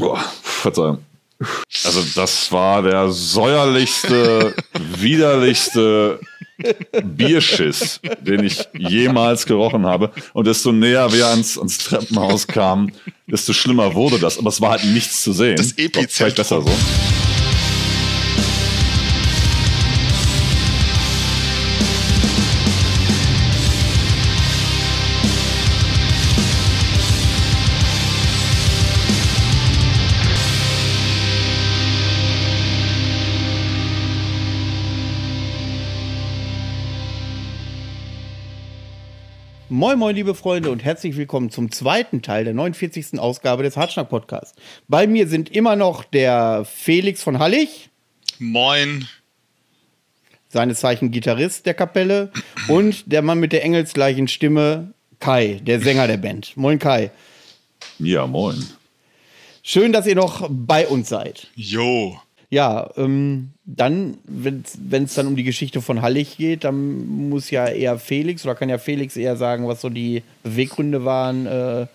Boah, Verzeihung. Also das war der säuerlichste, widerlichste Bierschiss, den ich jemals gerochen habe. Und desto näher wir ans, ans Treppenhaus kamen, desto schlimmer wurde das. Aber es war halt nichts zu sehen. Das Epizentrum. Vielleicht besser so. Moin, moin, liebe Freunde und herzlich willkommen zum zweiten Teil der 49. Ausgabe des Hartschnack Podcasts. Bei mir sind immer noch der Felix von Hallig. Moin. Seines Zeichen Gitarrist der Kapelle und der Mann mit der engelsgleichen Stimme, Kai, der Sänger der Band. Moin, Kai. Ja, moin. Schön, dass ihr noch bei uns seid. Jo. Ja, ähm, dann, wenn es dann um die Geschichte von Hallig geht, dann muss ja eher Felix oder kann ja Felix eher sagen, was so die Beweggründe waren, äh,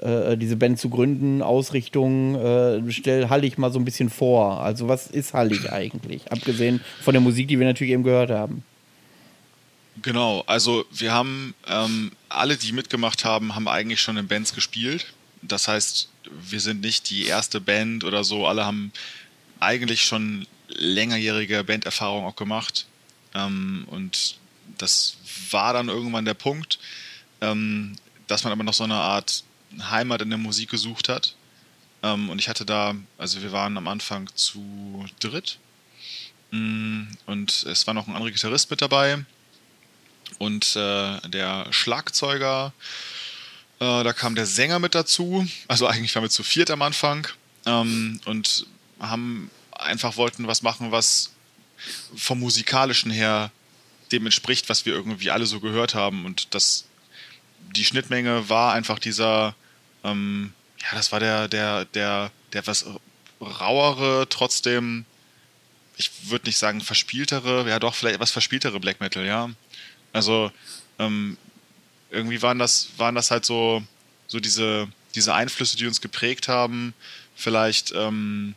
äh, diese Band zu gründen, Ausrichtung. Äh, stell Hallig mal so ein bisschen vor. Also, was ist Hallig eigentlich? Abgesehen von der Musik, die wir natürlich eben gehört haben. Genau, also wir haben ähm, alle, die mitgemacht haben, haben eigentlich schon in Bands gespielt. Das heißt, wir sind nicht die erste Band oder so, alle haben eigentlich schon längerjährige Banderfahrung auch gemacht. Ähm, und das war dann irgendwann der Punkt, ähm, dass man aber noch so eine Art Heimat in der Musik gesucht hat. Ähm, und ich hatte da, also wir waren am Anfang zu dritt. Mm, und es war noch ein anderer Gitarrist mit dabei. Und äh, der Schlagzeuger, äh, da kam der Sänger mit dazu. Also eigentlich waren wir zu viert am Anfang. Ähm, und haben einfach wollten was machen, was vom musikalischen her dem entspricht, was wir irgendwie alle so gehört haben. Und das, die Schnittmenge war einfach dieser, ähm, ja, das war der, der, der, der etwas rauere, trotzdem, ich würde nicht sagen verspieltere, ja doch, vielleicht etwas verspieltere Black Metal, ja. Also, ähm, irgendwie waren das, waren das halt so, so diese, diese Einflüsse, die uns geprägt haben. Vielleicht, ähm,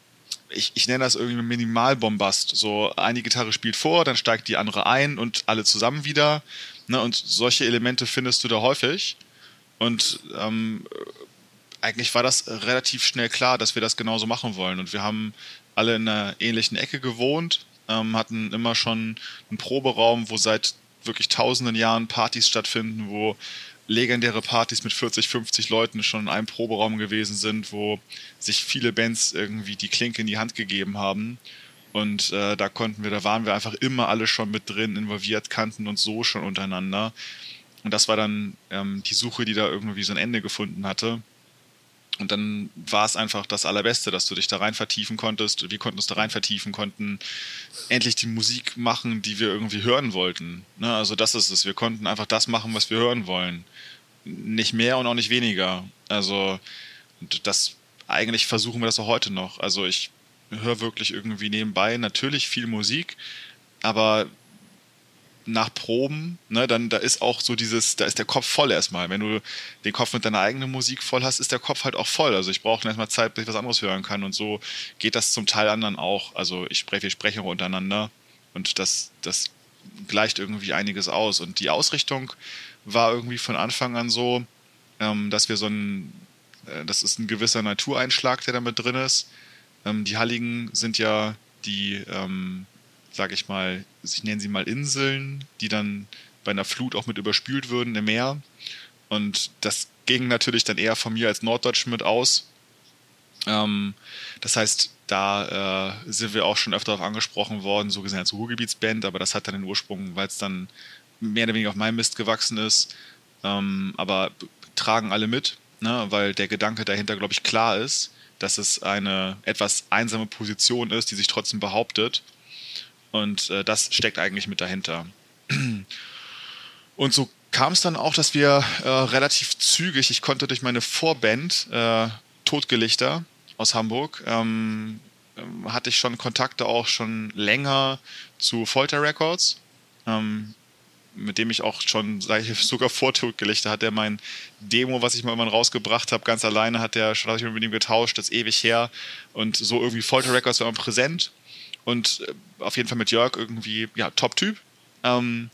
ich, ich nenne das irgendwie Minimalbombast. So eine Gitarre spielt vor, dann steigt die andere ein und alle zusammen wieder. Ne? Und solche Elemente findest du da häufig. Und ähm, eigentlich war das relativ schnell klar, dass wir das genauso machen wollen. Und wir haben alle in einer ähnlichen Ecke gewohnt, ähm, hatten immer schon einen Proberaum, wo seit wirklich tausenden Jahren Partys stattfinden, wo legendäre Partys mit 40, 50 Leuten schon in einem Proberaum gewesen sind, wo sich viele Bands irgendwie die Klinke in die Hand gegeben haben. Und äh, da konnten wir, da waren wir einfach immer alle schon mit drin, involviert, kannten uns so schon untereinander. Und das war dann ähm, die Suche, die da irgendwie so ein Ende gefunden hatte. Und dann war es einfach das Allerbeste, dass du dich da rein vertiefen konntest. Wir konnten uns da rein vertiefen, konnten endlich die Musik machen, die wir irgendwie hören wollten. Ne? Also das ist es. Wir konnten einfach das machen, was wir hören wollen. Nicht mehr und auch nicht weniger. Also das eigentlich versuchen wir das auch heute noch. Also ich höre wirklich irgendwie nebenbei natürlich viel Musik, aber nach Proben, ne, dann da ist auch so dieses, da ist der Kopf voll erstmal. Wenn du den Kopf mit deiner eigenen Musik voll hast, ist der Kopf halt auch voll. Also ich brauche erstmal Zeit, bis ich was anderes hören kann. Und so geht das zum Teil anderen auch. Also ich spreche, wir sprechen untereinander und das, das gleicht irgendwie einiges aus. Und die Ausrichtung war irgendwie von Anfang an so, ähm, dass wir so ein, äh, das ist ein gewisser Natureinschlag, der da mit drin ist. Ähm, die Halligen sind ja die, ähm, sage ich mal, ich nenne sie mal Inseln, die dann bei einer Flut auch mit überspült würden im Meer. Und das ging natürlich dann eher von mir als Norddeutschen mit aus. Ähm, das heißt, da äh, sind wir auch schon öfter darauf angesprochen worden, so gesehen als Ruhrgebietsband, aber das hat dann den Ursprung, weil es dann mehr oder weniger auf meinem Mist gewachsen ist. Ähm, aber tragen alle mit, ne? weil der Gedanke dahinter, glaube ich, klar ist, dass es eine etwas einsame Position ist, die sich trotzdem behauptet und äh, das steckt eigentlich mit dahinter. Und so kam es dann auch, dass wir äh, relativ zügig, ich konnte durch meine Vorband, äh, Todgelichter aus Hamburg, ähm, ähm, hatte ich schon Kontakte auch schon länger zu Folter Records. Ähm, mit dem ich auch schon, sag ich, sogar Vortod gelegt hat der mein Demo, was ich mal irgendwann rausgebracht habe, ganz alleine hat der schon, ich mit ihm getauscht, das ist ewig her. Und so irgendwie Folter Records war immer präsent. Und äh, auf jeden Fall mit Jörg irgendwie, ja, Top-Typ. Ähm,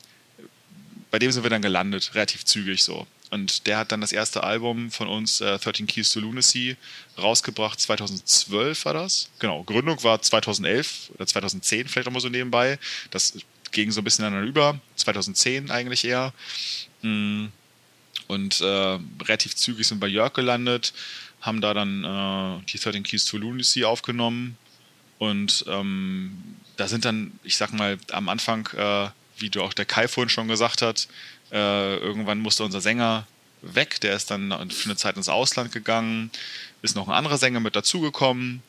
bei dem sind wir dann gelandet, relativ zügig so. Und der hat dann das erste Album von uns, äh, 13 Keys to Lunacy, rausgebracht. 2012 war das. Genau, Gründung war 2011 oder 2010 vielleicht auch mal so nebenbei. Das ging so ein bisschen aneinander über. 2010 eigentlich eher. Mm. Und äh, relativ zügig sind wir bei Jörg gelandet, haben da dann äh, die 13 Keys to Lunacy aufgenommen. Und ähm, da sind dann, ich sag mal, am Anfang, äh, wie du auch der Kai vorhin schon gesagt hat, äh, irgendwann musste unser Sänger weg. Der ist dann für eine Zeit ins Ausland gegangen. Ist noch ein anderer Sänger mit dazugekommen.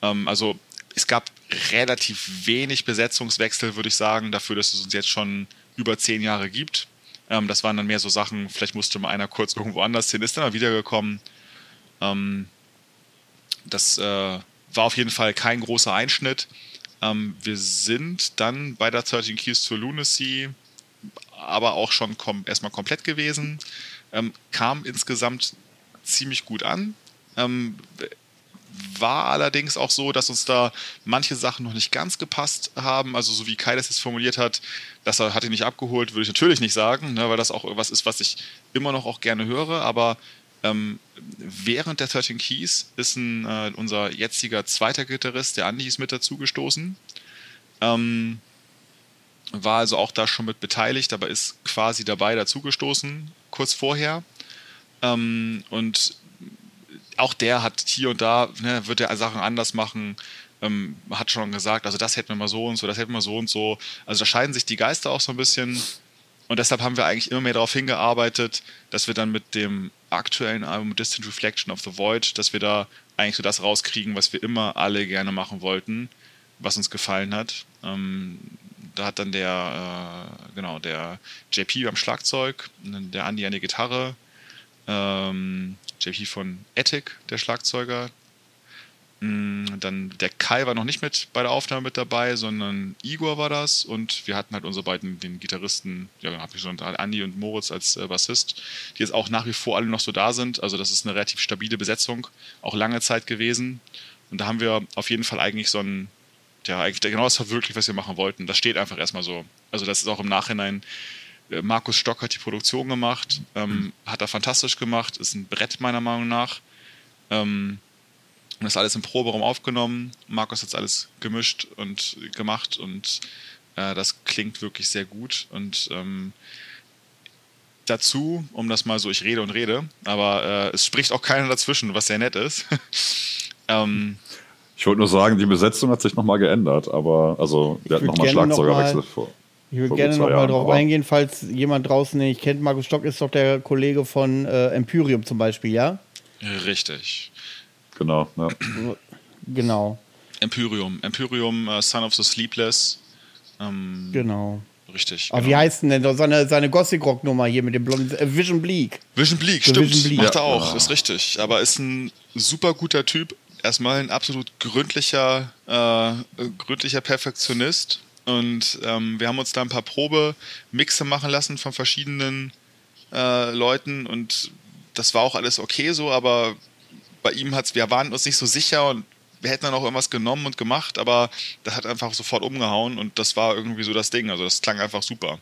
Ähm, also es gab relativ wenig Besetzungswechsel, würde ich sagen, dafür, dass es uns jetzt schon über zehn Jahre gibt. Ähm, das waren dann mehr so Sachen, vielleicht musste mal einer kurz irgendwo anders hin, ist dann mal wiedergekommen. Ähm, das äh, war auf jeden Fall kein großer Einschnitt. Ähm, wir sind dann bei der 13 Keys to Lunacy aber auch schon kom erstmal komplett gewesen. Ähm, kam insgesamt ziemlich gut an. Ähm, war allerdings auch so, dass uns da manche Sachen noch nicht ganz gepasst haben. Also so wie Kai das jetzt formuliert hat, dass er hat ihn nicht abgeholt, würde ich natürlich nicht sagen, ne, weil das auch was ist, was ich immer noch auch gerne höre. Aber ähm, während der 13 Keys ist ein, äh, unser jetziger zweiter Gitarrist, der Andi, ist mit dazugestoßen. Ähm, war also auch da schon mit beteiligt, aber ist quasi dabei dazugestoßen, kurz vorher. Ähm, und auch der hat hier und da, ne, wird er Sachen anders machen, ähm, hat schon gesagt, also das hätten wir mal so und so, das hätten wir so und so. Also da scheiden sich die Geister auch so ein bisschen. Und deshalb haben wir eigentlich immer mehr darauf hingearbeitet, dass wir dann mit dem aktuellen Album Distant Reflection of the Void, dass wir da eigentlich so das rauskriegen, was wir immer alle gerne machen wollten, was uns gefallen hat. Ähm, da hat dann der, äh, genau, der JP am Schlagzeug, der Andi an der Gitarre, ähm, JP von Ethic, der Schlagzeuger. Mm, dann der Kai war noch nicht mit bei der Aufnahme mit dabei, sondern Igor war das und wir hatten halt unsere beiden, den Gitarristen, ja, dann habe ich schon Andi und Moritz als äh, Bassist, die jetzt auch nach wie vor alle noch so da sind. Also das ist eine relativ stabile Besetzung, auch lange Zeit gewesen. Und da haben wir auf jeden Fall eigentlich so ein, ja, eigentlich genau das verwirklicht, was wir machen wollten. Das steht einfach erstmal so. Also das ist auch im Nachhinein äh, Markus Stock hat die Produktion gemacht, ähm, mhm. hat er fantastisch gemacht, ist ein Brett meiner Meinung nach. Ähm, das alles im Proberaum aufgenommen. Markus hat es alles gemischt und gemacht und äh, das klingt wirklich sehr gut. Und ähm, dazu, um das mal so, ich rede und rede, aber äh, es spricht auch keiner dazwischen, was sehr nett ist. ähm, ich wollte nur sagen, die Besetzung hat sich nochmal geändert, aber also wir hatten nochmal Schlagzeugerwechsel vor. Ich würde gerne nochmal drauf eingehen, falls jemand draußen nicht kennt. Markus Stock ist doch der Kollege von äh, Empyrium zum Beispiel, ja? Richtig. Genau, ja. Genau. Empyrium. Empyrium, uh, Son of the Sleepless. Ähm, genau. Richtig. Aber genau. wie heißt denn denn seine, seine Gothic-Rock-Nummer hier mit dem blonden äh, Vision Bleak? Vision Bleak, so stimmt. Vision Bleak. Macht er auch, ja. ist richtig. Aber ist ein super guter Typ. Erstmal ein absolut gründlicher, äh, gründlicher Perfektionist und ähm, wir haben uns da ein paar Probe-Mixe machen lassen von verschiedenen äh, Leuten und das war auch alles okay so, aber bei ihm hat's, wir waren uns nicht so sicher und wir hätten dann auch irgendwas genommen und gemacht, aber das hat einfach sofort umgehauen und das war irgendwie so das Ding. Also das klang einfach super.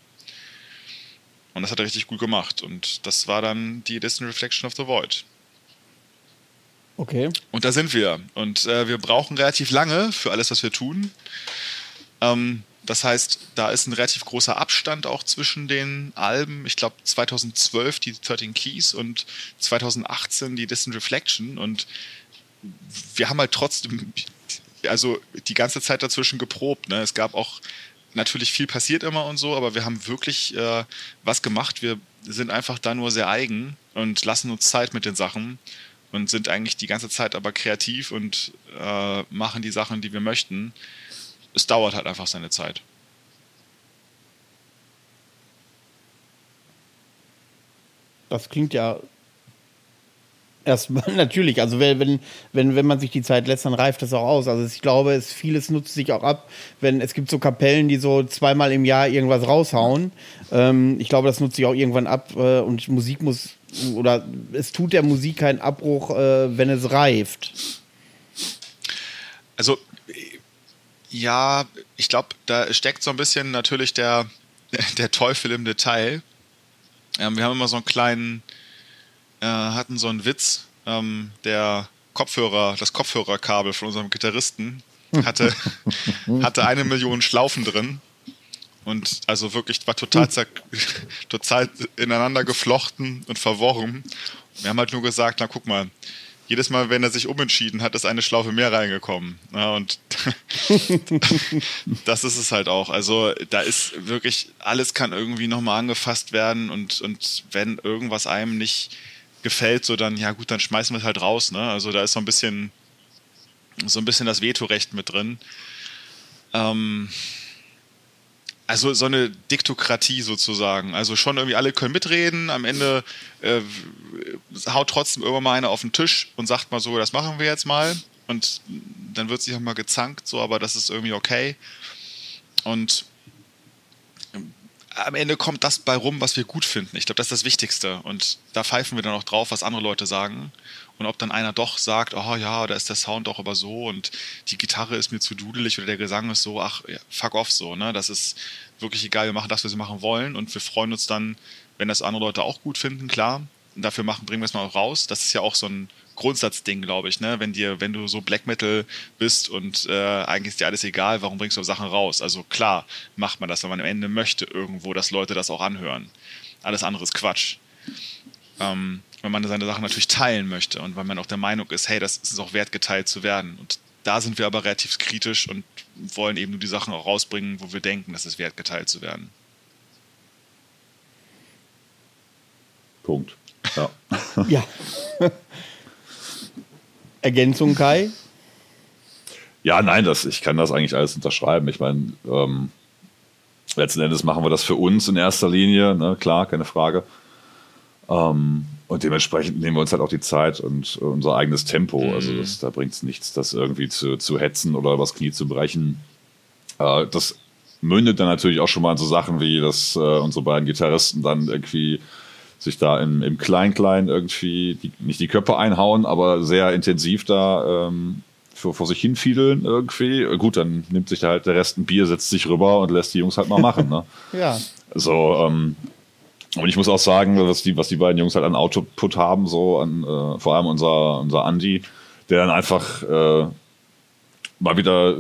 Und das hat er richtig gut gemacht. Und das war dann die Distant Reflection of the Void. Okay. Und da sind wir. Und äh, wir brauchen relativ lange für alles, was wir tun. Ähm, das heißt, da ist ein relativ großer Abstand auch zwischen den Alben. Ich glaube 2012 die 13 Keys und 2018 die Distant Reflection. Und wir haben halt trotzdem, also die ganze Zeit dazwischen geprobt. Ne? Es gab auch natürlich viel passiert immer und so, aber wir haben wirklich äh, was gemacht. Wir sind einfach da nur sehr eigen und lassen uns Zeit mit den Sachen und sind eigentlich die ganze Zeit aber kreativ und äh, machen die Sachen, die wir möchten es dauert halt einfach seine Zeit. Das klingt ja Erstmal natürlich, also wenn, wenn, wenn man sich die Zeit lässt, dann reift das auch aus. Also ich glaube, es vieles nutzt sich auch ab, wenn es gibt so Kapellen, die so zweimal im Jahr irgendwas raushauen. Ähm, ich glaube, das nutzt sich auch irgendwann ab äh, und Musik muss oder es tut der Musik keinen Abbruch, äh, wenn es reift. Also ja, ich glaube, da steckt so ein bisschen natürlich der, der Teufel im Detail. Ähm, wir haben immer so einen kleinen äh, hatten so einen Witz, ähm, der Kopfhörer, das Kopfhörerkabel von unserem Gitarristen hatte, hatte eine Million Schlaufen drin. Und also wirklich war total, total ineinander geflochten und verworren. Wir haben halt nur gesagt, na guck mal, jedes Mal, wenn er sich umentschieden hat, ist eine Schlaufe mehr reingekommen. Ja, und das ist es halt auch. Also da ist wirklich, alles kann irgendwie nochmal angefasst werden und, und wenn irgendwas einem nicht gefällt, so dann, ja gut, dann schmeißen wir es halt raus. Ne? Also da ist so ein bisschen, so ein bisschen das Vetorecht mit drin. Ähm, also so eine Diktokratie sozusagen. Also schon irgendwie alle können mitreden. Am Ende äh, haut trotzdem irgendwann mal einer auf den Tisch und sagt mal so, das machen wir jetzt mal. Und dann wird sich auch mal gezankt, so, aber das ist irgendwie okay. Und am Ende kommt das bei rum, was wir gut finden. Ich glaube, das ist das Wichtigste. Und da pfeifen wir dann auch drauf, was andere Leute sagen. Und ob dann einer doch sagt, oh ja, da ist der Sound doch aber so und die Gitarre ist mir zu dudelig oder der Gesang ist so, ach, fuck off so, ne? Das ist wirklich egal, wir machen das, was wir machen wollen und wir freuen uns dann, wenn das andere Leute auch gut finden, klar. Und dafür machen, bringen wir es mal raus. Das ist ja auch so ein Grundsatzding, glaube ich, ne? Wenn dir, wenn du so Black Metal bist und äh, eigentlich ist dir alles egal, warum bringst du Sachen raus? Also klar macht man das, wenn man am Ende möchte irgendwo, dass Leute das auch anhören. Alles andere ist Quatsch. Ähm, wenn man seine Sachen natürlich teilen möchte und weil man auch der Meinung ist, hey, das ist auch wert, geteilt zu werden. Und da sind wir aber relativ kritisch und wollen eben nur die Sachen auch rausbringen, wo wir denken, dass es wert, geteilt zu werden. Punkt. Ja. ja. Ergänzung, Kai? Ja, nein, das, ich kann das eigentlich alles unterschreiben. Ich meine, ähm, letzten Endes machen wir das für uns in erster Linie, ne? klar, keine Frage. Ähm, und dementsprechend nehmen wir uns halt auch die Zeit und unser eigenes Tempo. Mhm. Also das, da bringt es nichts, das irgendwie zu, zu hetzen oder übers Knie zu brechen. Äh, das mündet dann natürlich auch schon mal in so Sachen wie, dass äh, unsere beiden Gitarristen dann irgendwie sich da im, im Klein-Klein irgendwie die, nicht die Köpfe einhauen, aber sehr intensiv da ähm, vor, vor sich hinfiedeln irgendwie. Gut, dann nimmt sich da halt der Rest ein Bier, setzt sich rüber und lässt die Jungs halt mal machen. Ne? ja. So, ähm, und ich muss auch sagen, was die, was die beiden Jungs halt an Output haben, so an, äh, vor allem unser, unser Andi, der dann einfach äh, mal wieder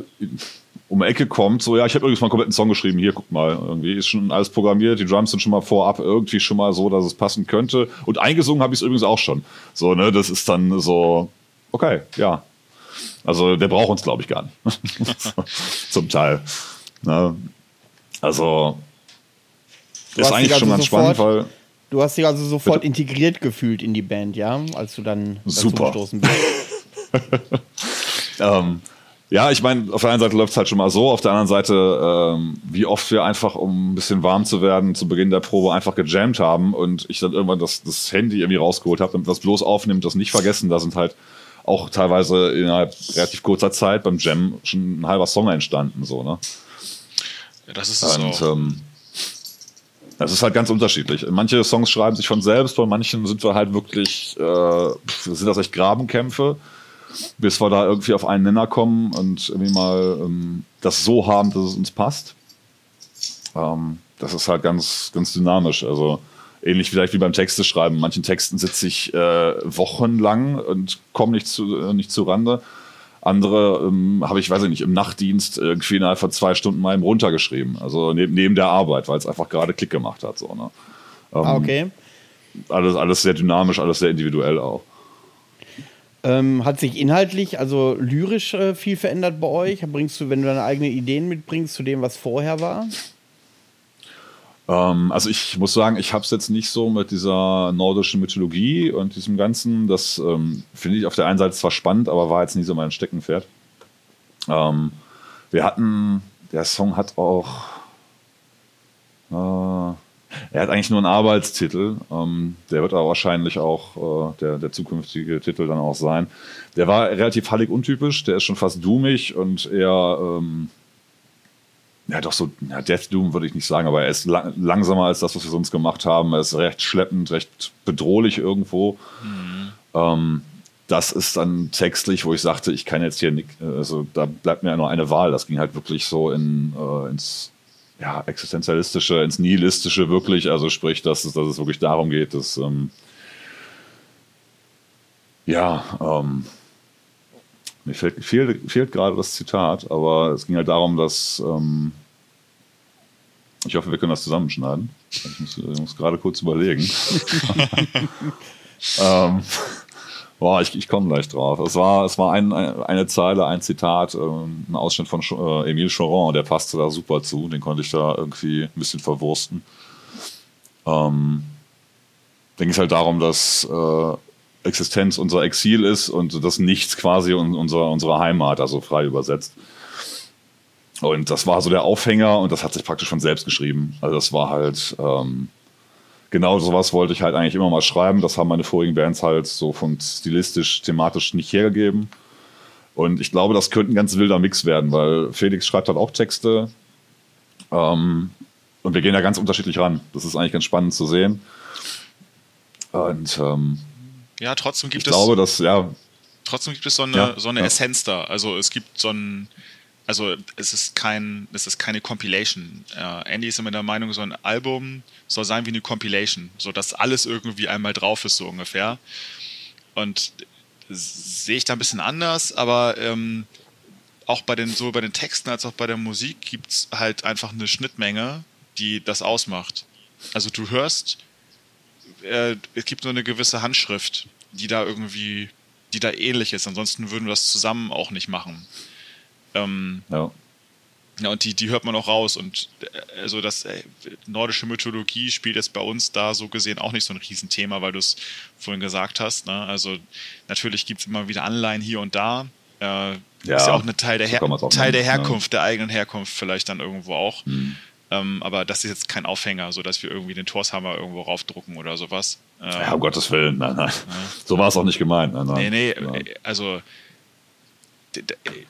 um die Ecke kommt, so, ja, ich habe übrigens mal einen kompletten Song geschrieben, hier, guck mal, irgendwie ist schon alles programmiert, die Drums sind schon mal vorab irgendwie schon mal so, dass es passen könnte. Und eingesungen habe ich es übrigens auch schon. So, ne, das ist dann so, okay, ja. Also der braucht uns, glaube ich, gar nicht. Zum Teil. Ne? Also, du ist eigentlich also schon ganz sofort, spannend, weil. Du hast dich also sofort bitte? integriert gefühlt in die Band, ja, als du dann Super. gestoßen bist. ähm, ja, ich meine, auf der einen Seite läuft es halt schon mal so, auf der anderen Seite, ähm, wie oft wir einfach, um ein bisschen warm zu werden, zu Beginn der Probe einfach gejammt haben und ich dann irgendwann das, das Handy irgendwie rausgeholt habe, damit das bloß aufnimmt, das nicht vergessen. Da sind halt auch teilweise innerhalb relativ kurzer Zeit beim Jam schon ein halber Song entstanden, so, ne? Ja, das ist es und, auch. Ähm, das ist halt ganz unterschiedlich. Manche Songs schreiben sich von selbst, bei manchen sind wir halt wirklich, äh, sind das echt Grabenkämpfe bis wir da irgendwie auf einen Nenner kommen und irgendwie mal ähm, das so haben, dass es uns passt. Ähm, das ist halt ganz, ganz dynamisch. Also ähnlich vielleicht wie beim Texte schreiben. Manchen Texten sitze ich äh, wochenlang und komme nicht zu, äh, nicht zu Rande. Andere ähm, habe ich, weiß ich nicht, im Nachtdienst irgendwie innerhalb von zwei Stunden mal eben runtergeschrieben. Also neben, neben der Arbeit, weil es einfach gerade Klick gemacht hat. So, ne? ah, okay. Alles, alles sehr dynamisch, alles sehr individuell auch. Ähm, hat sich inhaltlich, also lyrisch äh, viel verändert bei euch? Bringst du, wenn du deine eigenen Ideen mitbringst, zu dem, was vorher war? Ähm, also ich muss sagen, ich habe es jetzt nicht so mit dieser nordischen Mythologie und diesem Ganzen. Das ähm, finde ich auf der einen Seite zwar spannend, aber war jetzt nie so mein Steckenpferd. Ähm, wir hatten, der Song hat auch, äh, Er hat eigentlich nur einen Arbeitstitel. Ähm, der wird aber wahrscheinlich auch äh, der, der zukünftige Titel dann auch sein. Der war relativ hallig untypisch. Der ist schon fast doomig und eher, ähm, ja, doch so, ja, Death Doom würde ich nicht sagen, aber er ist lang, langsamer als das, was wir sonst gemacht haben. Er ist recht schleppend, recht bedrohlich irgendwo. Mhm. Ähm, das ist dann textlich, wo ich sagte, ich kann jetzt hier nicht, also da bleibt mir ja nur eine Wahl. Das ging halt wirklich so in, äh, ins ja, existenzialistische, ins nihilistische wirklich. Also sprich, dass es, dass es wirklich darum geht, dass ähm, ja, ähm, mir fehlt, fehlt, fehlt gerade das Zitat, aber es ging halt darum, dass ähm, ich hoffe, wir können das zusammenschneiden. Ich muss, ich muss gerade kurz überlegen. ähm, Boah, ich, ich komme gleich drauf. Es war, es war ein, eine Zeile, ein Zitat, ähm, ein Ausschnitt von äh, Emile Choron, der passte da super zu. Den konnte ich da irgendwie ein bisschen verwursten. Ähm, da ging es halt darum, dass äh, Existenz unser Exil ist und das Nichts quasi unser, unsere Heimat, also frei übersetzt. Und das war so der Aufhänger und das hat sich praktisch von selbst geschrieben. Also das war halt, ähm, genau sowas wollte ich halt eigentlich immer mal schreiben. Das haben meine vorigen Bands halt so von stilistisch, thematisch nicht hergegeben. Und ich glaube, das könnte ein ganz wilder Mix werden, weil Felix schreibt halt auch Texte. Ähm, und wir gehen da ganz unterschiedlich ran. Das ist eigentlich ganz spannend zu sehen. Und ähm, ja, trotzdem gibt ich es. Ich glaube, dass, ja. Trotzdem gibt es so eine, ja, so eine ja. Essenz da. Also es gibt so ein, also es ist kein, es ist keine Compilation. Uh, Andy ist immer der Meinung, so ein Album soll sein wie eine Compilation, so dass alles irgendwie einmal drauf ist so ungefähr. Und sehe ich da ein bisschen anders, aber ähm, auch bei den so bei den Texten als auch bei der Musik gibt es halt einfach eine Schnittmenge, die das ausmacht. Also du hörst, äh, es gibt nur eine gewisse Handschrift, die da irgendwie, die da ähnlich ist. Ansonsten würden wir das zusammen auch nicht machen. Ähm, ja. Ja, und die, die hört man auch raus. Und äh, also das äh, nordische Mythologie spielt jetzt bei uns da so gesehen auch nicht so ein Riesenthema, weil du es vorhin gesagt hast. Ne? Also natürlich gibt es immer wieder Anleihen hier und da. Äh, ja, ist ja auch ein Teil der, Her Teil der Herkunft, ja. der eigenen Herkunft vielleicht dann irgendwo auch. Hm. Ähm, aber das ist jetzt kein Aufhänger, so dass wir irgendwie den Torshammer irgendwo raufdrucken oder sowas. Ähm, ja, um Gottes Willen, nein, nein. Ja. So war es auch nicht gemeint. Nein, nein. Nee, nee, also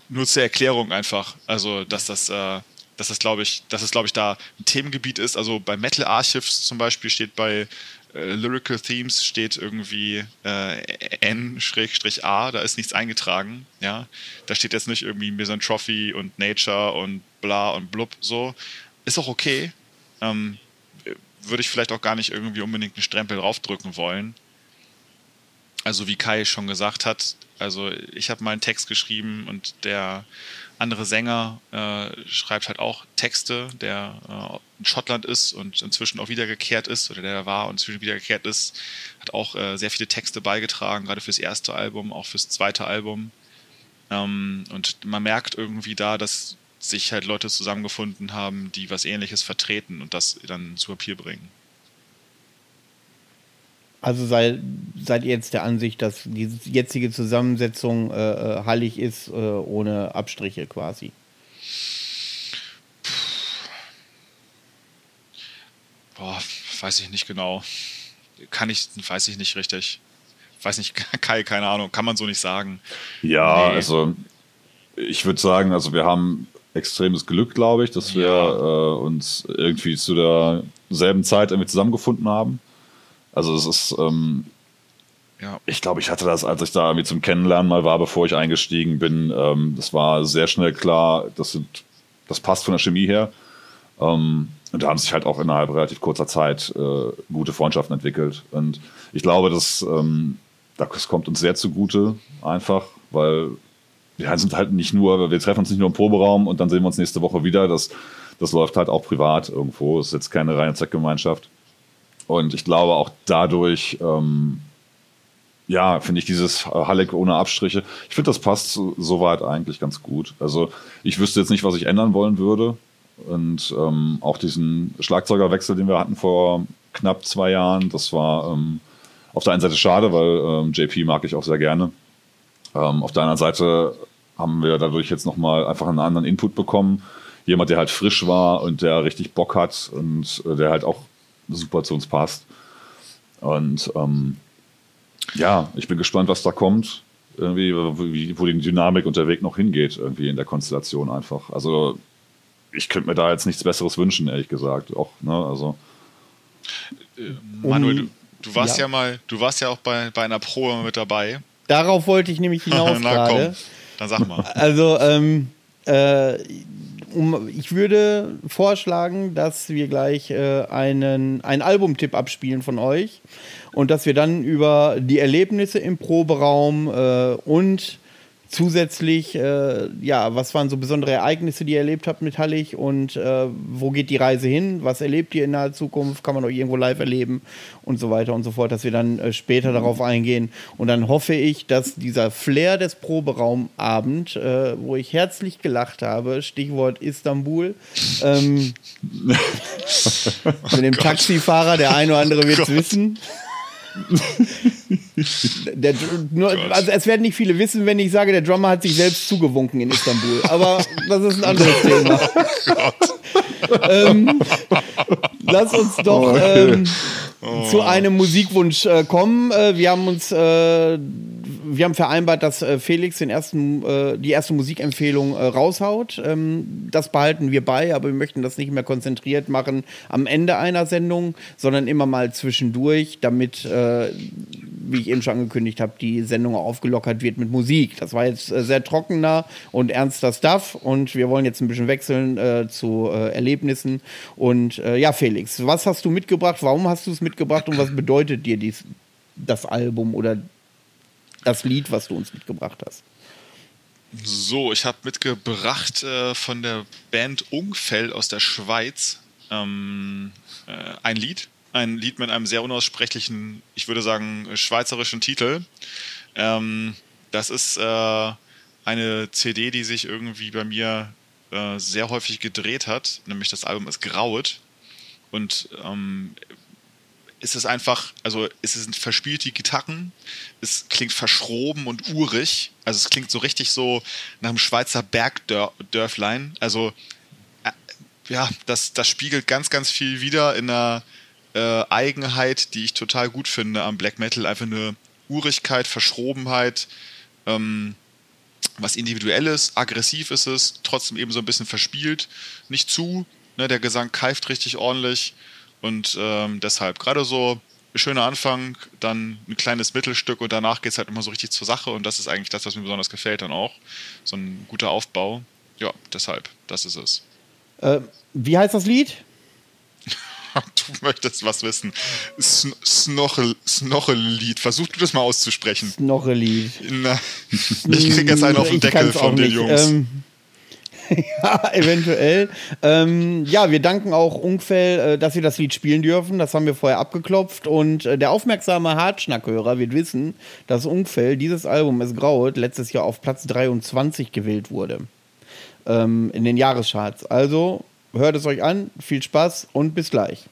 nur zur Erklärung einfach, also dass das, äh, dass das glaube ich, dass es glaube ich da ein Themengebiet ist. Also bei Metal Archives zum Beispiel steht bei äh, Lyrical Themes steht irgendwie äh, N-A, da ist nichts eingetragen. Ja, da steht jetzt nicht irgendwie Misanthropy und Nature und bla und blub so. Ist auch okay. Ähm, würde ich vielleicht auch gar nicht irgendwie unbedingt einen Strempel draufdrücken wollen. Also wie Kai schon gesagt hat, also ich habe mal einen Text geschrieben und der andere Sänger äh, schreibt halt auch Texte, der äh, in Schottland ist und inzwischen auch wiedergekehrt ist oder der war und inzwischen wiedergekehrt ist, hat auch äh, sehr viele Texte beigetragen, gerade fürs erste Album, auch fürs zweite Album. Ähm, und man merkt irgendwie da, dass sich halt Leute zusammengefunden haben, die was Ähnliches vertreten und das dann zu Papier bringen. Also sei, seid ihr jetzt der Ansicht, dass die jetzige Zusammensetzung äh, äh, hallig ist, äh, ohne Abstriche quasi? Boah, weiß ich nicht genau. Kann ich, weiß ich nicht richtig. Weiß nicht, Kai, keine Ahnung, kann man so nicht sagen. Ja, nee. also ich würde sagen, also wir haben extremes Glück, glaube ich, dass ja. wir äh, uns irgendwie zu derselben Zeit irgendwie zusammengefunden haben. Also es ist, ähm, ja. ich glaube, ich hatte das, als ich da irgendwie zum Kennenlernen mal war, bevor ich eingestiegen bin. Ähm, das war sehr schnell klar, das, sind, das passt von der Chemie her. Ähm, und da haben sich halt auch innerhalb relativ kurzer Zeit äh, gute Freundschaften entwickelt. Und ich glaube, dass, ähm, das kommt uns sehr zugute, einfach, weil wir sind halt nicht nur, wir treffen uns nicht nur im Proberaum und dann sehen wir uns nächste Woche wieder. Das, das läuft halt auch privat irgendwo. Das ist jetzt keine reine Zweckgemeinschaft. Und ich glaube auch dadurch, ähm, ja, finde ich dieses Halleck ohne Abstriche. Ich finde, das passt soweit eigentlich ganz gut. Also ich wüsste jetzt nicht, was ich ändern wollen würde. Und ähm, auch diesen Schlagzeugerwechsel, den wir hatten vor knapp zwei Jahren, das war ähm, auf der einen Seite schade, weil ähm, JP mag ich auch sehr gerne. Ähm, auf der anderen Seite haben wir dadurch jetzt nochmal einfach einen anderen Input bekommen. Jemand, der halt frisch war und der richtig Bock hat und äh, der halt auch super zu uns passt. Und ähm, ja, ich bin gespannt, was da kommt. Irgendwie, wo die Dynamik und der Weg noch hingeht, irgendwie in der Konstellation einfach. Also ich könnte mir da jetzt nichts Besseres wünschen, ehrlich gesagt. Auch, ne, also. Äh, Manuel, du, du warst ja. ja. mal, du warst ja auch bei, bei einer Probe mit dabei. Darauf wollte ich nämlich hinaus Na, gerade. Komm, dann sag mal. Also, ähm, äh, um, ich würde vorschlagen, dass wir gleich äh, einen, einen Albumtipp abspielen von euch und dass wir dann über die Erlebnisse im Proberaum äh, und zusätzlich, äh, ja, was waren so besondere Ereignisse, die ihr erlebt habt mit Hallig und äh, wo geht die Reise hin? Was erlebt ihr in naher Zukunft? Kann man euch irgendwo live erleben und so weiter und so fort, dass wir dann äh, später darauf eingehen. Und dann hoffe ich, dass dieser Flair des Proberaumabend, äh, wo ich herzlich gelacht habe, Stichwort Istanbul, ähm, mit dem oh Taxifahrer, der eine oder andere wird es wissen. Der, nur, also es werden nicht viele wissen, wenn ich sage, der Drummer hat sich selbst zugewunken in Istanbul. Aber das ist ein anderes Thema. Oh ähm, lass uns doch oh, ähm, oh. zu einem Musikwunsch äh, kommen. Äh, wir haben uns äh, wir haben vereinbart, dass äh, Felix den ersten, äh, die erste Musikempfehlung äh, raushaut. Ähm, das behalten wir bei, aber wir möchten das nicht mehr konzentriert machen am Ende einer Sendung, sondern immer mal zwischendurch, damit, äh, wie ich eben schon angekündigt habe, die Sendung aufgelockert wird mit Musik. Das war jetzt äh, sehr trockener und ernster Stuff und wir wollen jetzt ein bisschen wechseln äh, zu Erlebnissen. Und ja, Felix, was hast du mitgebracht? Warum hast du es mitgebracht und was bedeutet dir dies, das Album oder das Lied, was du uns mitgebracht hast. So, ich habe mitgebracht äh, von der Band Ungfell aus der Schweiz ähm, äh, ein Lied. Ein Lied mit einem sehr unaussprechlichen, ich würde sagen, schweizerischen Titel. Ähm, das ist äh, eine CD, die sich irgendwie bei mir äh, sehr häufig gedreht hat, nämlich das Album ist Grauet. Und ähm, ist es einfach, also es sind verspielte Gitarren, es klingt verschroben und urig, also es klingt so richtig so nach einem Schweizer Bergdörflein, also äh, ja, das, das spiegelt ganz, ganz viel wieder in einer äh, Eigenheit, die ich total gut finde am Black Metal, einfach eine Urigkeit, Verschrobenheit, ähm, was individuelles, aggressiv ist es, trotzdem eben so ein bisschen verspielt, nicht zu, ne, der Gesang keift richtig ordentlich, und ähm, deshalb gerade so ein schöner Anfang, dann ein kleines Mittelstück und danach geht es halt immer so richtig zur Sache. Und das ist eigentlich das, was mir besonders gefällt dann auch. So ein guter Aufbau. Ja, deshalb, das ist es. Äh, wie heißt das Lied? du möchtest was wissen. Snochel-Lied. Versuch du das mal auszusprechen. Snochel-Lied. Ich krieg jetzt einen auf den Deckel von den Jungs. Ähm, ja, eventuell. Ähm, ja, wir danken auch Ungfell, äh, dass wir das Lied spielen dürfen. Das haben wir vorher abgeklopft. Und äh, der aufmerksame Hartschnackhörer wird wissen, dass Ungfell, dieses Album Es Graut, letztes Jahr auf Platz 23 gewählt wurde. Ähm, in den Jahrescharts. Also hört es euch an, viel Spaß und bis gleich.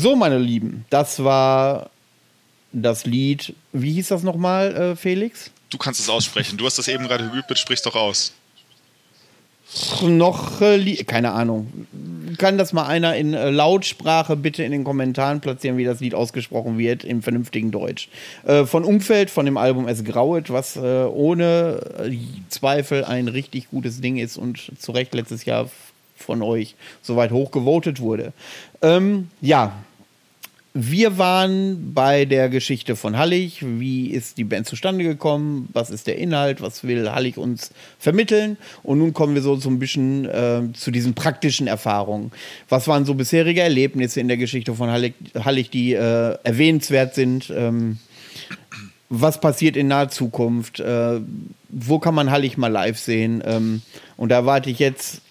So, meine Lieben, das war das Lied. Wie hieß das nochmal, äh, Felix? Du kannst es aussprechen. Du hast das eben gerade geübt, bitte sprich doch aus. Noch, äh, keine Ahnung. Kann das mal einer in äh, Lautsprache bitte in den Kommentaren platzieren, wie das Lied ausgesprochen wird, im vernünftigen Deutsch. Äh, von Umfeld, von dem Album Es Grauet, was ohne Zweifel ein richtig gutes Ding ist und zu Recht letztes Jahr von euch soweit hoch gewotet wurde. Ähm, ja, wir waren bei der Geschichte von Hallig. Wie ist die Band zustande gekommen? Was ist der Inhalt? Was will Hallig uns vermitteln? Und nun kommen wir so, ein bisschen äh, zu diesen praktischen Erfahrungen. Was waren so bisherige Erlebnisse in der Geschichte von Hallig, Hallig die äh, erwähnenswert sind? Ähm, was passiert in naher Zukunft? Äh, wo kann man Hallig mal live sehen? Ähm, und da warte ich jetzt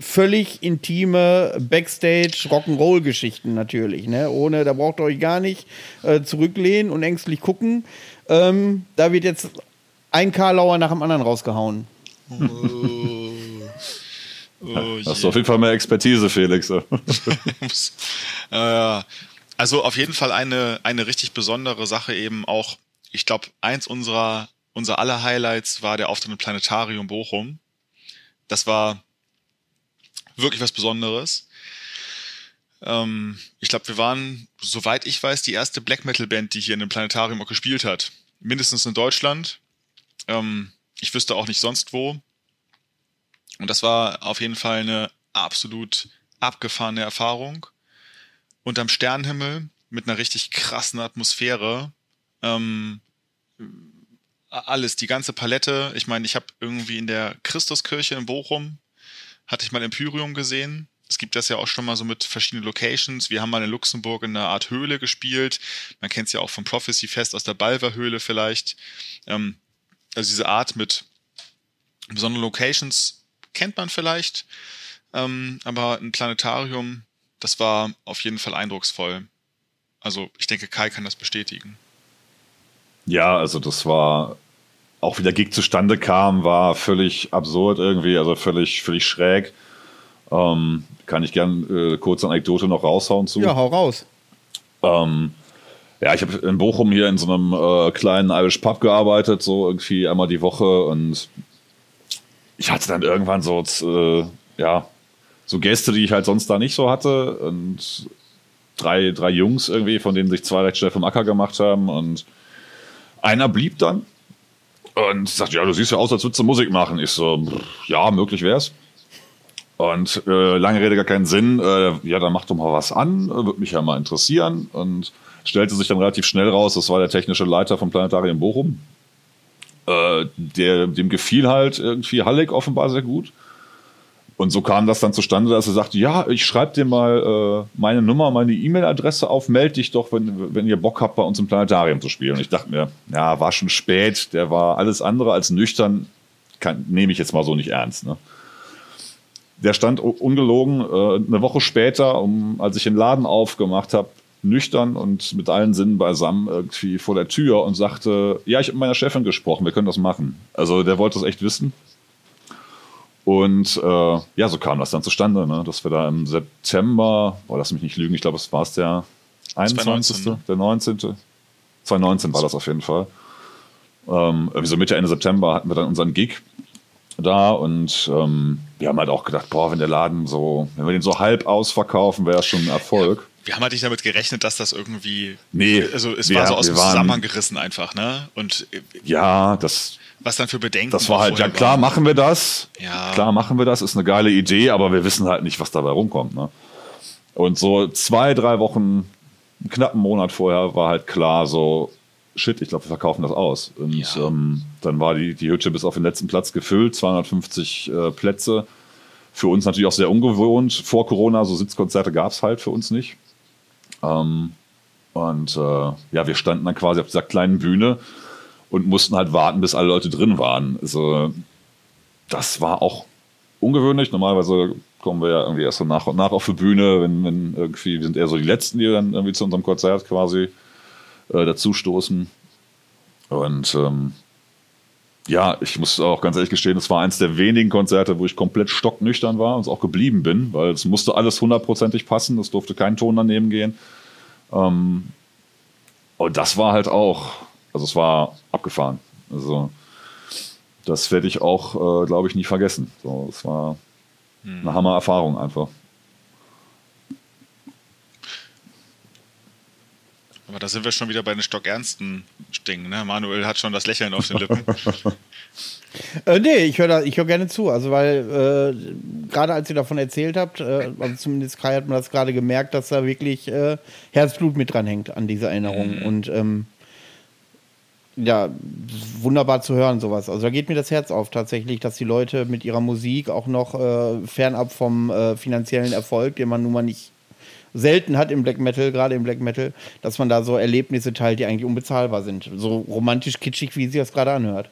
völlig intime Backstage Rock'n'Roll Geschichten natürlich, ne? Ohne, da braucht ihr euch gar nicht äh, zurücklehnen und ängstlich gucken. Ähm, da wird jetzt ein Karlauer nach dem anderen rausgehauen. Oh. Oh, Hast du auf jeden Fall mehr Expertise, Felix. äh, also auf jeden Fall eine, eine richtig besondere Sache eben auch. Ich glaube, eins unserer, unser aller Highlights war der Auftritt im Planetarium Bochum. Das war wirklich was Besonderes. Ähm, ich glaube, wir waren, soweit ich weiß, die erste Black Metal Band, die hier in dem Planetarium auch gespielt hat. Mindestens in Deutschland. Ähm, ich wüsste auch nicht sonst wo. Und das war auf jeden Fall eine absolut abgefahrene Erfahrung. Unterm Sternenhimmel mit einer richtig krassen Atmosphäre. Ähm, alles, die ganze Palette. Ich meine, ich habe irgendwie in der Christuskirche in Bochum hatte ich mal Empyrium gesehen. Es gibt das ja auch schon mal so mit verschiedenen Locations. Wir haben mal in Luxemburg in einer Art Höhle gespielt. Man kennt es ja auch vom Prophecy Fest aus der Balver-Höhle vielleicht. Ähm, also diese Art mit besonderen Locations kennt man vielleicht. Ähm, aber ein Planetarium, das war auf jeden Fall eindrucksvoll. Also ich denke, Kai kann das bestätigen. Ja, also das war auch wie der Gig zustande kam, war völlig absurd irgendwie, also völlig, völlig schräg. Ähm, kann ich gern äh, kurze Anekdote noch raushauen zu. Ja, hau raus. Ähm, ja, ich habe in Bochum hier in so einem äh, kleinen Irish Pub gearbeitet, so irgendwie einmal die Woche und ich hatte dann irgendwann so, äh, ja, so Gäste, die ich halt sonst da nicht so hatte und drei, drei Jungs irgendwie, von denen sich zwei recht schnell vom Acker gemacht haben und einer blieb dann und sagt, ja, du siehst ja aus, als würdest du Musik machen. Ich so, ja, möglich wär's. Und äh, lange Rede gar keinen Sinn. Äh, ja, dann mach doch mal was an, würde mich ja mal interessieren. Und stellte sich dann relativ schnell raus, das war der technische Leiter vom Planetarium Bochum. Äh, der, dem gefiel halt irgendwie Halleck offenbar sehr gut. Und so kam das dann zustande, dass er sagte, ja, ich schreibe dir mal äh, meine Nummer, meine E-Mail-Adresse auf, melde dich doch, wenn, wenn ihr Bock habt, bei uns im Planetarium zu spielen. Und ich dachte mir, ja, war schon spät, der war alles andere als nüchtern, nehme ich jetzt mal so nicht ernst. Ne? Der stand ungelogen äh, eine Woche später, um, als ich den Laden aufgemacht habe, nüchtern und mit allen Sinnen beisammen irgendwie vor der Tür und sagte, ja, ich habe mit meiner Chefin gesprochen, wir können das machen. Also der wollte das echt wissen. Und äh, ja, so kam das dann zustande, ne? dass wir da im September, boah, lass mich nicht lügen, ich glaube, es war es der 21., 2019, ne? der 19., 2019 war das auf jeden Fall. Ähm, so Mitte, Ende September hatten wir dann unseren Gig da und ähm, wir haben halt auch gedacht, boah, wenn der Laden so, wenn wir den so halb ausverkaufen, wäre das schon ein Erfolg. Ja, wir haben halt nicht damit gerechnet, dass das irgendwie. Nee. Also es war so aus dem Zusammenhang gerissen einfach, ne? Und ja, das was dann für Bedenken. Das war halt, ja klar waren. machen wir das. Ja. Klar machen wir das, ist eine geile Idee, aber wir wissen halt nicht, was dabei rumkommt. Ne? Und so zwei, drei Wochen, einen knappen Monat vorher war halt klar, so, shit, ich glaube, wir verkaufen das aus. Und ja. ähm, dann war die, die Hütte bis auf den letzten Platz gefüllt, 250 äh, Plätze. Für uns natürlich auch sehr ungewohnt. Vor Corona, so Sitzkonzerte gab es halt für uns nicht. Ähm, und äh, ja, wir standen dann quasi auf dieser kleinen Bühne und mussten halt warten, bis alle Leute drin waren. Also das war auch ungewöhnlich. Normalerweise kommen wir ja irgendwie erst so nach und nach auf die Bühne, wenn, wenn irgendwie, wir sind eher so die Letzten, die dann irgendwie zu unserem Konzert quasi äh, dazustoßen. Und ähm, ja, ich muss auch ganz ehrlich gestehen, es war eins der wenigen Konzerte, wo ich komplett stocknüchtern war und es auch geblieben bin, weil es musste alles hundertprozentig passen, es durfte kein Ton daneben gehen. Ähm, und das war halt auch, also es war abgefahren. Also das werde ich auch, äh, glaube ich, nie vergessen. So, es war hm. eine Hammer-Erfahrung einfach. Aber da sind wir schon wieder bei den stockernsten Dingen. Ne? Manuel hat schon das Lächeln auf den Lippen. äh, nee, ich höre hör gerne zu. Also, weil äh, gerade als ihr davon erzählt habt, äh, also zumindest Kai hat man das gerade gemerkt, dass da wirklich äh, Herzblut mit dran hängt an diese Erinnerung. Mhm. Und ähm, ja, wunderbar zu hören, sowas. Also da geht mir das Herz auf tatsächlich, dass die Leute mit ihrer Musik auch noch äh, fernab vom äh, finanziellen Erfolg, den man nun mal nicht selten hat im Black Metal, gerade im Black Metal, dass man da so Erlebnisse teilt, die eigentlich unbezahlbar sind. So romantisch kitschig, wie sie das gerade anhört.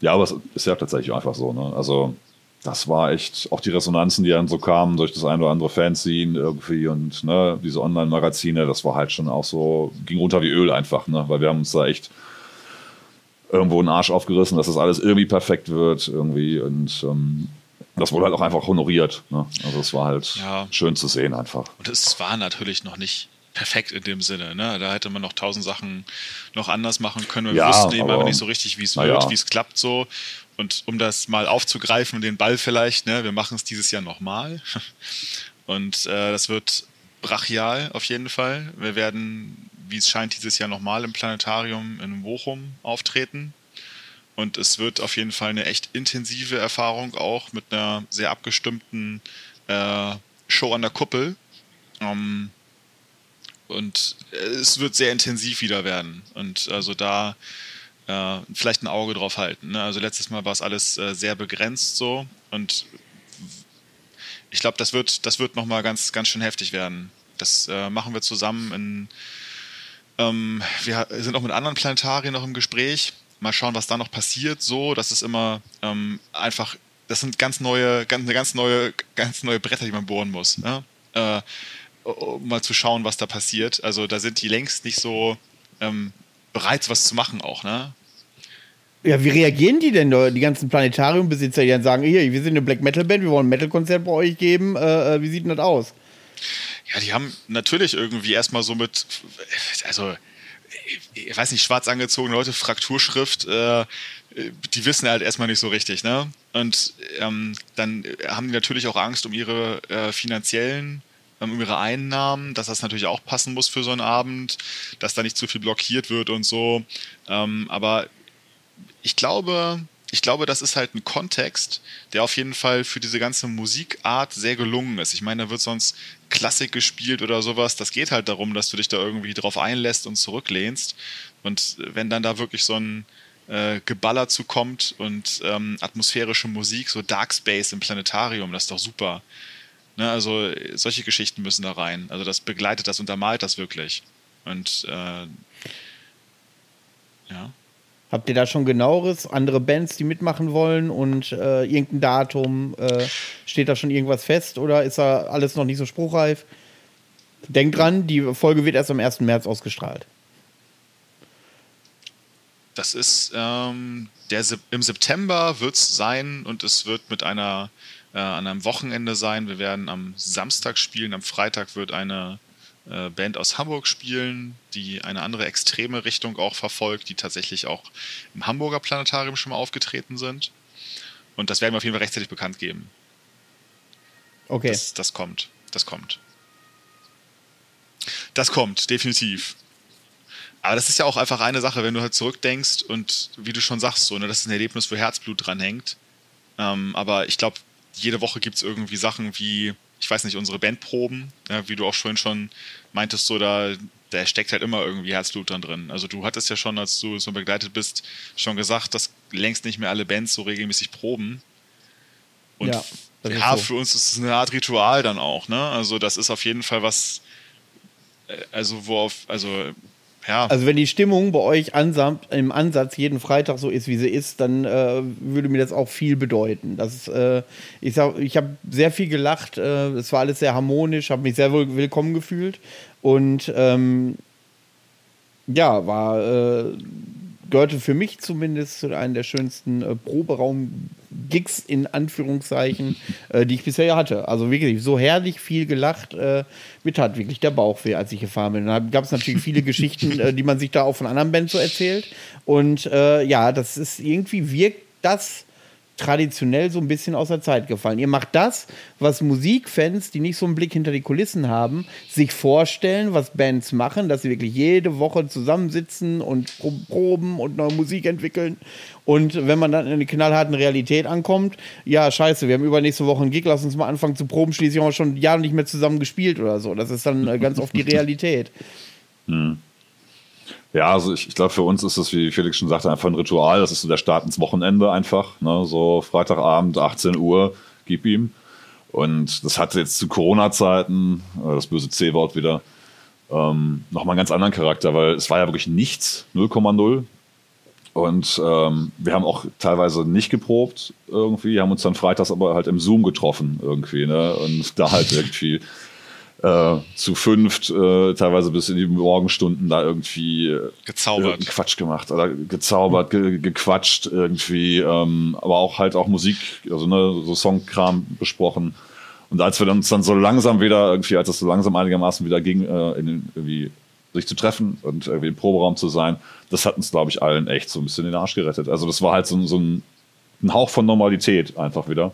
Ja, aber es ist ja tatsächlich einfach so. Ne? Also das war echt, auch die Resonanzen, die dann so kamen durch das ein oder andere Fanzine irgendwie und ne, diese Online-Magazine, das war halt schon auch so, ging runter wie Öl einfach, ne? weil wir haben uns da echt irgendwo einen Arsch aufgerissen, dass das alles irgendwie perfekt wird irgendwie und ähm, das wurde halt auch einfach honoriert. Ne? Also es war halt ja. schön zu sehen einfach. Und es war natürlich noch nicht perfekt in dem Sinne. Ne? Da hätte man noch tausend Sachen noch anders machen können. Wir ja, wussten eben aber nicht so richtig, wie es wird, ja. wie es klappt so. Und um das mal aufzugreifen, den Ball vielleicht, ne, wir machen es dieses Jahr nochmal. Und äh, das wird brachial auf jeden Fall. Wir werden, wie es scheint, dieses Jahr nochmal im Planetarium in Bochum auftreten. Und es wird auf jeden Fall eine echt intensive Erfahrung auch mit einer sehr abgestimmten äh, Show an der Kuppel. Ähm, und es wird sehr intensiv wieder werden. Und also da äh, vielleicht ein Auge drauf halten. Ne? Also letztes Mal war es alles äh, sehr begrenzt so. Und ich glaube, das wird, das wird nochmal ganz, ganz schön heftig werden. Das äh, machen wir zusammen in. Ähm, wir sind auch mit anderen Planetarien noch im Gespräch mal schauen, was da noch passiert. So, das ist immer ähm, einfach, das sind ganz neue, ganz, ganz neue, ganz neue Bretter, die man bohren muss. Ne? Äh, um mal zu schauen, was da passiert. Also da sind die längst nicht so ähm, bereit, was zu machen auch, ne? Ja, wie reagieren die denn, die ganzen Planetariumbesitzer, die dann sagen, hier, wir sind eine Black Metal Band, wir wollen ein Metal-Konzert bei euch geben, äh, äh, wie sieht denn das aus? Ja, die haben natürlich irgendwie erstmal so mit, also ich weiß nicht, schwarz angezogene Leute, Frakturschrift, äh, die wissen halt erstmal nicht so richtig, ne? Und ähm, dann haben die natürlich auch Angst um ihre äh, finanziellen, um ihre Einnahmen, dass das natürlich auch passen muss für so einen Abend, dass da nicht zu viel blockiert wird und so. Ähm, aber ich glaube, ich glaube, das ist halt ein Kontext, der auf jeden Fall für diese ganze Musikart sehr gelungen ist. Ich meine, da wird sonst Klassik gespielt oder sowas. Das geht halt darum, dass du dich da irgendwie drauf einlässt und zurücklehnst. Und wenn dann da wirklich so ein äh, Geballer zukommt und ähm, atmosphärische Musik, so Dark Space im Planetarium, das ist doch super. Ne, also solche Geschichten müssen da rein. Also das begleitet das, untermalt das wirklich. Und äh, ja. Habt ihr da schon genaueres? Andere Bands, die mitmachen wollen und äh, irgendein Datum? Äh, steht da schon irgendwas fest oder ist da alles noch nicht so spruchreif? Denkt dran, die Folge wird erst am 1. März ausgestrahlt. Das ist ähm, der im September wird es sein und es wird mit einer äh, an einem Wochenende sein. Wir werden am Samstag spielen, am Freitag wird eine äh, Band aus Hamburg spielen, die eine andere extreme Richtung auch verfolgt, die tatsächlich auch im Hamburger Planetarium schon mal aufgetreten sind. Und das werden wir auf jeden Fall rechtzeitig bekannt geben. Okay. Das, das kommt. Das kommt. Das kommt, definitiv. Aber das ist ja auch einfach eine Sache, wenn du halt zurückdenkst und wie du schon sagst, so, ne, das ist ein Erlebnis, wo Herzblut dran hängt. Ähm, aber ich glaube, jede Woche gibt es irgendwie Sachen wie ich weiß nicht, unsere Bandproben, ja, wie du auch vorhin schon meintest, so da, da steckt halt immer irgendwie Herzblut dann drin. Also du hattest ja schon, als du so begleitet bist, schon gesagt, dass längst nicht mehr alle Bands so regelmäßig proben. Und ja, ja so. für uns ist es eine Art Ritual dann auch, ne? Also das ist auf jeden Fall was, äh, also worauf, also ja. Also wenn die Stimmung bei euch ansamt, im Ansatz jeden Freitag so ist, wie sie ist, dann äh, würde mir das auch viel bedeuten. Das, äh, ich ich habe sehr viel gelacht, äh, es war alles sehr harmonisch, habe mich sehr wohl willkommen gefühlt und ähm, ja, war, äh, gehörte für mich zumindest zu einem der schönsten äh, Proberaum-Gigs in Anführungszeichen, äh, die ich bisher hatte. Also wirklich so herrlich viel gelacht. Äh, mir tat wirklich der Bauch weh, als ich gefahren bin. Da gab es natürlich viele Geschichten, äh, die man sich da auch von anderen Bands so erzählt. Und äh, ja, das ist irgendwie wirkt das traditionell so ein bisschen aus der Zeit gefallen. Ihr macht das, was Musikfans, die nicht so einen Blick hinter die Kulissen haben, sich vorstellen, was Bands machen, dass sie wirklich jede Woche zusammensitzen und proben und neue Musik entwickeln. Und wenn man dann in eine knallharten Realität ankommt, ja, scheiße, wir haben übernächste Woche einen Gig, lass uns mal anfangen zu proben, schließlich haben wir schon Jahre nicht mehr zusammen gespielt oder so. Das ist dann äh, ganz oft die Realität. Hm. Ja, also ich, ich glaube, für uns ist es, wie Felix schon sagte, einfach ein Ritual. Das ist so der Start ins Wochenende einfach. Ne? So Freitagabend, 18 Uhr, gib ihm. Und das hatte jetzt zu Corona-Zeiten, äh, das böse C-Wort wieder, ähm, nochmal einen ganz anderen Charakter, weil es war ja wirklich nichts, 0,0. Und ähm, wir haben auch teilweise nicht geprobt irgendwie, haben uns dann freitags aber halt im Zoom getroffen irgendwie, ne? Und da halt irgendwie äh, zu fünft, äh, teilweise bis in die Morgenstunden da irgendwie äh, gezaubert. Quatsch gemacht oder gezaubert, ge gequatscht irgendwie, ähm, aber auch halt auch Musik, also ne, so Songkram besprochen. Und als wir uns dann so langsam wieder, irgendwie, als es so langsam einigermaßen wieder ging, äh, in irgendwie sich zu treffen und irgendwie im Proberaum zu sein, das hat uns, glaube ich, allen echt so ein bisschen den Arsch gerettet. Also das war halt so, so ein, ein Hauch von Normalität einfach wieder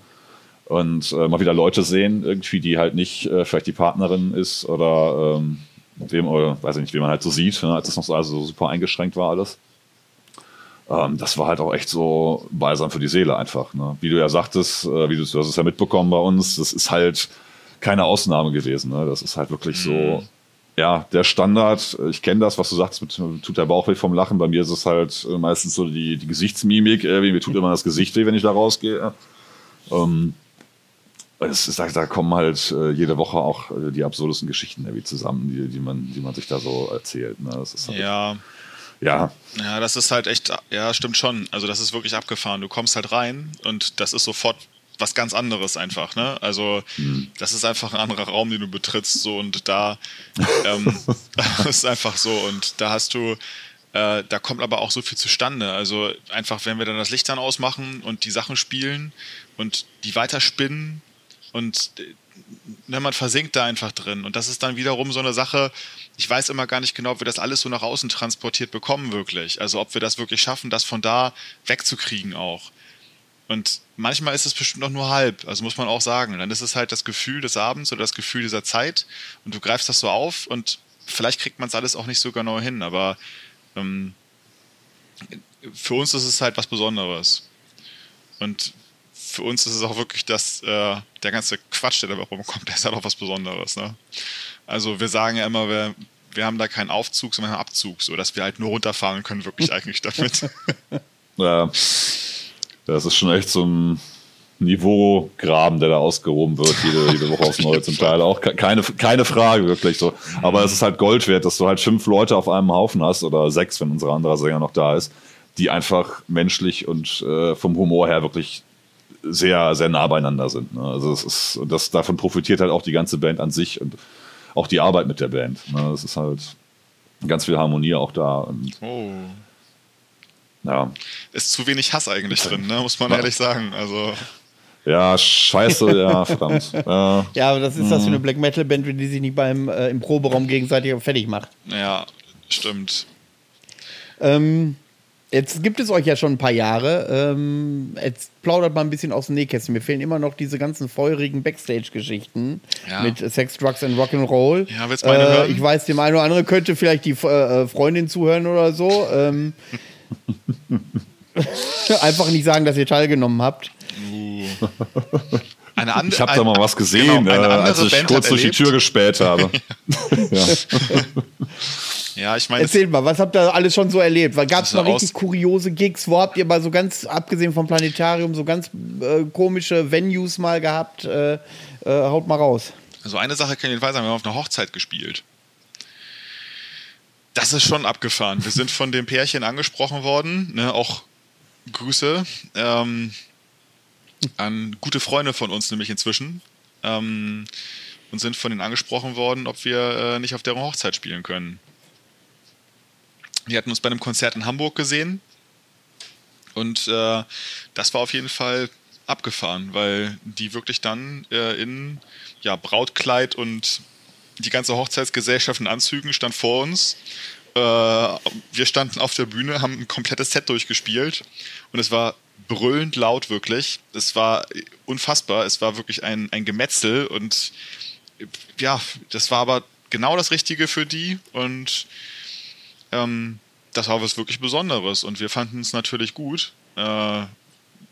und äh, mal wieder Leute sehen, irgendwie, die halt nicht äh, vielleicht die Partnerin ist oder ähm, wem, oder weiß ich nicht, wie man halt so sieht, ne, als das noch so, also so super eingeschränkt war alles. Ähm, das war halt auch echt so balsam für die Seele einfach. Ne? Wie du ja sagtest, äh, wie du, du hast es ja mitbekommen bei uns, das ist halt keine Ausnahme gewesen. Ne? Das ist halt wirklich so, mhm. ja, der Standard. Ich kenne das, was du sagst, mit, tut der Bauch weh vom Lachen. Bei mir ist es halt äh, meistens so die, die Gesichtsmimik. Äh, mir tut immer das Gesicht weh, wenn ich da rausgehe. Ähm, es ist, da kommen halt äh, jede Woche auch äh, die absurdesten Geschichten irgendwie zusammen, die, die, man, die man sich da so erzählt. Ne? Halt, ja. Ja. Ja, das ist halt echt, ja, stimmt schon. Also das ist wirklich abgefahren. Du kommst halt rein und das ist sofort was ganz anderes einfach, ne? Also hm. das ist einfach ein anderer Raum, den du betrittst, so und da ähm, ist einfach so und da hast du, äh, da kommt aber auch so viel zustande. Also einfach, wenn wir dann das Licht dann ausmachen und die Sachen spielen und die weiterspinnen, und ne, man versinkt da einfach drin. Und das ist dann wiederum so eine Sache, ich weiß immer gar nicht genau, ob wir das alles so nach außen transportiert bekommen, wirklich. Also ob wir das wirklich schaffen, das von da wegzukriegen auch. Und manchmal ist es bestimmt noch nur halb, also muss man auch sagen. Dann ist es halt das Gefühl des Abends oder das Gefühl dieser Zeit und du greifst das so auf und vielleicht kriegt man es alles auch nicht so genau hin, aber ähm, für uns ist es halt was Besonderes. Und für uns ist es auch wirklich das, äh, der ganze Quatsch, der dabei rumkommt, der ist halt auch was Besonderes. Ne? Also wir sagen ja immer, wir, wir haben da keinen Aufzug, sondern einen Abzug, sodass wir halt nur runterfahren können, wirklich eigentlich damit. ja, das ist schon echt so ein Niveaugraben, der da ausgehoben wird, jede, jede Woche aufs Neue zum Teil. Auch keine, keine Frage, wirklich so. Aber es ist halt Gold wert, dass du halt fünf Leute auf einem Haufen hast oder sechs, wenn unser anderer Sänger noch da ist, die einfach menschlich und äh, vom Humor her wirklich sehr, sehr nah beieinander sind. Ne? Also es ist, das, davon profitiert halt auch die ganze Band an sich und auch die Arbeit mit der Band. Ne? Es ist halt ganz viel Harmonie auch da. Und, oh. Ja. Ist zu wenig Hass eigentlich drin, ne? muss man ja. ehrlich sagen. Also. Ja, scheiße, ja, verdammt. Ja. ja, aber das ist das für eine Black Metal Band, die sich nicht beim äh, im Proberaum gegenseitig fertig macht. Ja, stimmt. Ähm, Jetzt gibt es euch ja schon ein paar Jahre. Ähm, jetzt plaudert mal ein bisschen aus dem Nähkästchen. Mir fehlen immer noch diese ganzen feurigen Backstage-Geschichten ja. mit Sex, Drugs and Rock'n'Roll. Ja, willst du meine äh, hören? Ich weiß, dem einen oder anderen könnte vielleicht die äh, Freundin zuhören oder so. Ähm, einfach nicht sagen, dass ihr teilgenommen habt. Uh. Eine ich habe da mal was gesehen, genau, äh, als ich Band kurz durch die Tür gespäht habe. ja. Ja, ich meine. Erzähl mal, was habt ihr alles schon so erlebt? Gab es mal richtig kuriose Gigs? Wo habt ihr mal so ganz, abgesehen vom Planetarium, so ganz äh, komische Venues mal gehabt? Äh, äh, haut mal raus. Also eine Sache kann ich jedenfalls sagen, wir haben auf einer Hochzeit gespielt. Das ist schon abgefahren. Wir sind von dem Pärchen angesprochen worden, ne, auch Grüße ähm, an gute Freunde von uns, nämlich inzwischen. Ähm, und sind von ihnen angesprochen worden, ob wir äh, nicht auf deren Hochzeit spielen können. Die hatten uns bei einem Konzert in Hamburg gesehen Und äh, das war auf jeden Fall abgefahren, weil die wirklich dann äh, in ja, Brautkleid und die ganze Hochzeitsgesellschaft in Anzügen stand vor uns. Äh, wir standen auf der Bühne, haben ein komplettes Set durchgespielt und es war brüllend laut wirklich. Es war unfassbar. Es war wirklich ein, ein Gemetzel und ja, das war aber genau das Richtige für die und ähm, das war was wirklich Besonderes und wir fanden es natürlich gut. Äh,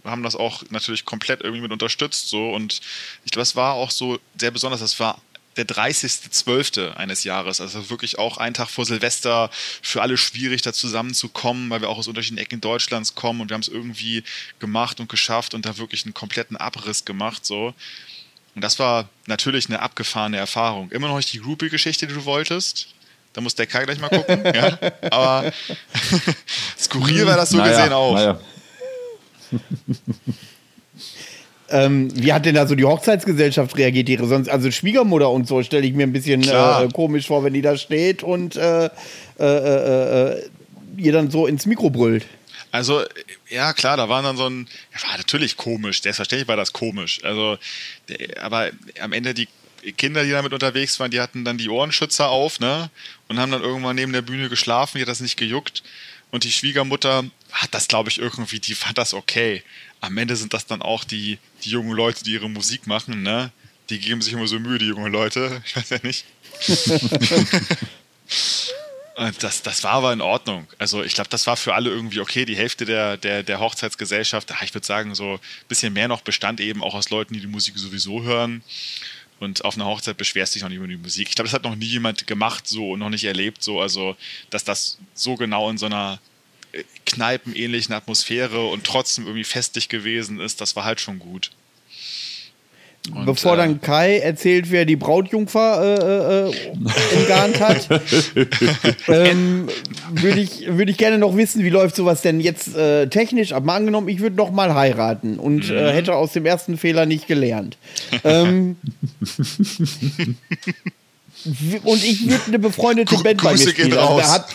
haben das auch natürlich komplett irgendwie mit unterstützt so und ich glaube, es war auch so sehr besonders. Das war der 30.12. eines Jahres, also wirklich auch ein Tag vor Silvester, für alle schwierig, da zusammenzukommen, weil wir auch aus unterschiedlichen Ecken Deutschlands kommen und wir haben es irgendwie gemacht und geschafft und da wirklich einen kompletten Abriss gemacht, so. Und das war natürlich eine abgefahrene Erfahrung. Immer noch nicht die Groupie-Geschichte, die du wolltest. Da muss der Kai gleich mal gucken. ja? Aber skurril war das so naja, gesehen auch. Naja. Ähm, wie hat denn da so die Hochzeitsgesellschaft reagiert? Ihre sonst, also Schwiegermutter und so stelle ich mir ein bisschen äh, komisch vor, wenn die da steht und äh, äh, äh, äh, ihr dann so ins Mikro brüllt. Also, ja, klar, da waren dann so ein. Ja, war natürlich komisch, selbstverständlich war das komisch. Also, aber am Ende die Kinder, die damit unterwegs waren, die hatten dann die Ohrenschützer auf, ne? Und haben dann irgendwann neben der Bühne geschlafen, die hat das nicht gejuckt. Und die Schwiegermutter hat das, glaube ich, irgendwie, die fand das okay am Ende sind das dann auch die, die jungen Leute, die ihre Musik machen, ne? Die geben sich immer so Mühe, die jungen Leute. Ich weiß ja nicht. das, das war aber in Ordnung. Also ich glaube, das war für alle irgendwie okay. Die Hälfte der, der, der Hochzeitsgesellschaft, ich würde sagen, so ein bisschen mehr noch bestand eben auch aus Leuten, die die Musik sowieso hören. Und auf einer Hochzeit beschwerst du dich noch nicht über die Musik. Ich glaube, das hat noch nie jemand gemacht so und noch nicht erlebt so. Also, dass das so genau in so einer kneipenähnlichen Atmosphäre und trotzdem irgendwie festlich gewesen ist, das war halt schon gut. Und, Bevor äh, dann Kai erzählt, wer die Brautjungfer äh, äh, entgarnt hat, ähm, würde ich, würd ich gerne noch wissen, wie läuft sowas denn jetzt äh, technisch ab. Mal angenommen, ich würde noch mal heiraten und äh, mhm. hätte aus dem ersten Fehler nicht gelernt. ähm, und ich würde eine befreundete Band bei mir spielen. Also, da hat,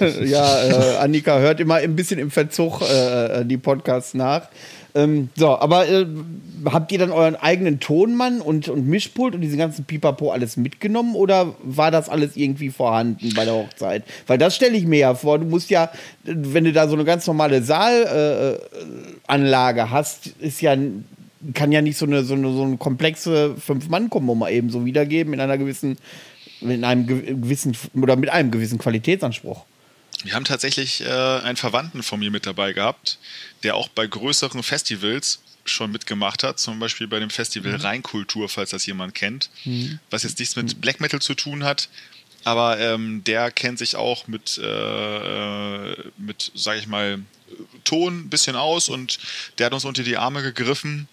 ja, äh, Annika hört immer ein bisschen im Verzug äh, die Podcasts nach. Ähm, so, aber äh, habt ihr dann euren eigenen Tonmann und, und Mischpult und diesen ganzen Pipapo alles mitgenommen oder war das alles irgendwie vorhanden bei der Hochzeit? Weil das stelle ich mir ja vor. Du musst ja, wenn du da so eine ganz normale Saalanlage äh, hast, ist ja kann ja nicht so eine, so eine, so eine komplexe Fünf-Mann-Kombo mal eben so wiedergeben in einer gewissen mit einem gewissen oder mit einem gewissen Qualitätsanspruch. Wir haben tatsächlich äh, einen Verwandten von mir mit dabei gehabt, der auch bei größeren Festivals schon mitgemacht hat, zum Beispiel bei dem Festival mhm. Rheinkultur, falls das jemand kennt, mhm. was jetzt nichts mit Black Metal zu tun hat, aber ähm, der kennt sich auch mit, äh, äh mit, sag ich mal, Ton ein bisschen aus und der hat uns unter die Arme gegriffen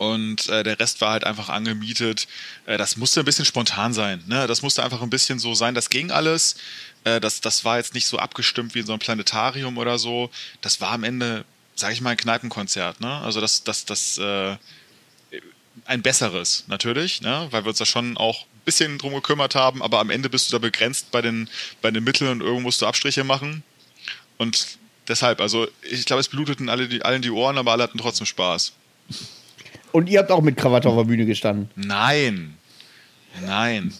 und äh, der Rest war halt einfach angemietet. Äh, das musste ein bisschen spontan sein. Ne? Das musste einfach ein bisschen so sein. Das ging alles. Äh, das, das war jetzt nicht so abgestimmt wie in so einem Planetarium oder so. Das war am Ende, sage ich mal, ein Kneipenkonzert. Ne? Also das, das, das äh, ein besseres natürlich, ne? weil wir uns da schon auch ein bisschen drum gekümmert haben. Aber am Ende bist du da begrenzt bei den, bei den Mitteln und irgendwo musst du Abstriche machen. Und deshalb, also ich glaube, es bluteten alle die, allen die Ohren, aber alle hatten trotzdem Spaß. Und ihr habt auch mit Krawatte auf der Bühne gestanden? Nein. Nein.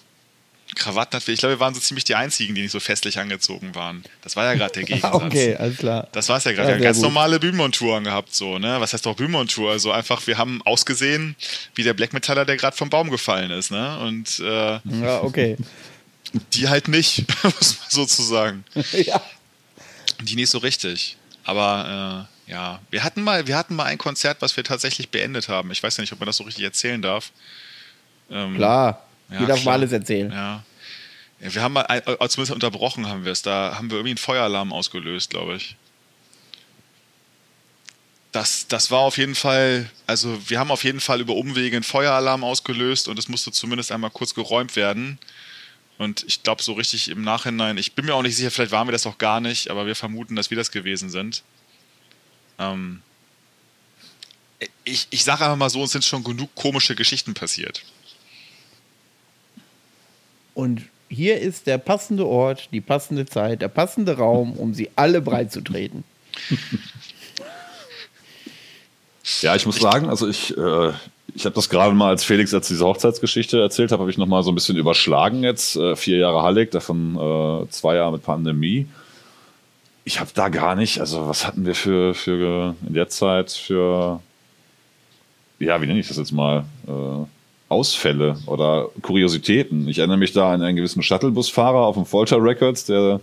Krawatten hat, ich glaube, wir waren so ziemlich die Einzigen, die nicht so festlich angezogen waren. Das war ja gerade der Gegensatz. okay, alles klar. Das war es ja gerade. Ja, wir haben ganz gut. normale Bühnenmontouren gehabt, so, ne? Was heißt doch Bühnenmontur? Also einfach, wir haben ausgesehen wie der Black Metaller, der gerade vom Baum gefallen ist, ne? Und äh, ja, okay. Die halt nicht, muss man sozusagen. ja. Die nicht so richtig. Aber äh, ja, wir hatten mal, wir hatten mal ein Konzert, was wir tatsächlich beendet haben. Ich weiß ja nicht, ob man das so richtig erzählen darf. Ähm, klar, ja, darf mal alles erzählen. Ja. ja. Wir haben mal, äh, zumindest unterbrochen haben wir es. Da haben wir irgendwie einen Feueralarm ausgelöst, glaube ich. Das, das war auf jeden Fall, also wir haben auf jeden Fall über Umwege einen Feueralarm ausgelöst und es musste zumindest einmal kurz geräumt werden. Und ich glaube, so richtig im Nachhinein, ich bin mir auch nicht sicher, vielleicht waren wir das auch gar nicht, aber wir vermuten, dass wir das gewesen sind. Ähm, ich ich sage einfach mal so, es sind schon genug komische Geschichten passiert. Und hier ist der passende Ort, die passende Zeit, der passende Raum, um sie alle breit zu treten. ja, ich muss sagen, also ich, äh, ich habe das gerade mal als Felix jetzt diese Hochzeitsgeschichte erzählt habe, habe ich noch mal so ein bisschen überschlagen jetzt. Äh, vier Jahre Hallig, davon äh, zwei Jahre mit Pandemie. Ich habe da gar nicht, also was hatten wir für, für in der Zeit für, ja, wie nenne ich das jetzt mal, äh, Ausfälle oder Kuriositäten. Ich erinnere mich da an einen gewissen Shuttlebusfahrer auf dem Folter Records, der,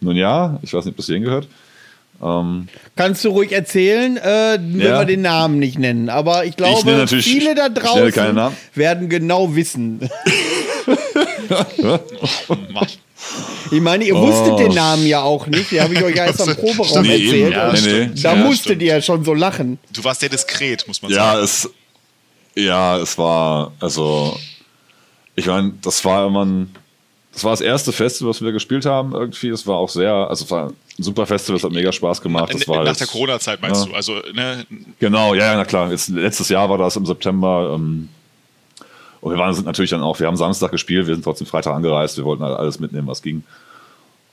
nun ja, ich weiß nicht, ob das hierhin gehört, ähm, Kannst du ruhig erzählen, äh, wenn ja. wir den Namen nicht nennen. Aber ich glaube, ich viele da draußen werden genau wissen. ich meine, ihr wusstet oh. den Namen ja auch nicht. Den habe ich euch ja erst am Proberaum nee, erzählt. Ja, nee, nee. Da ja, musstet stimmt. ihr ja schon so lachen. Du warst sehr diskret, muss man ja, sagen. Es, ja, es war, also, ich meine, das war immer ein das war das erste Festival, was wir gespielt haben irgendwie. Es war auch sehr, also es war ein super Festival, es hat mega Spaß gemacht. Das war Nach halt, der Corona-Zeit meinst ja. du? Also, ne? Genau, ja, ja, na klar. Jetzt, letztes Jahr war das im September. Ähm, und wir waren sind natürlich dann auch, wir haben Samstag gespielt, wir sind trotzdem Freitag angereist, wir wollten halt alles mitnehmen, was ging.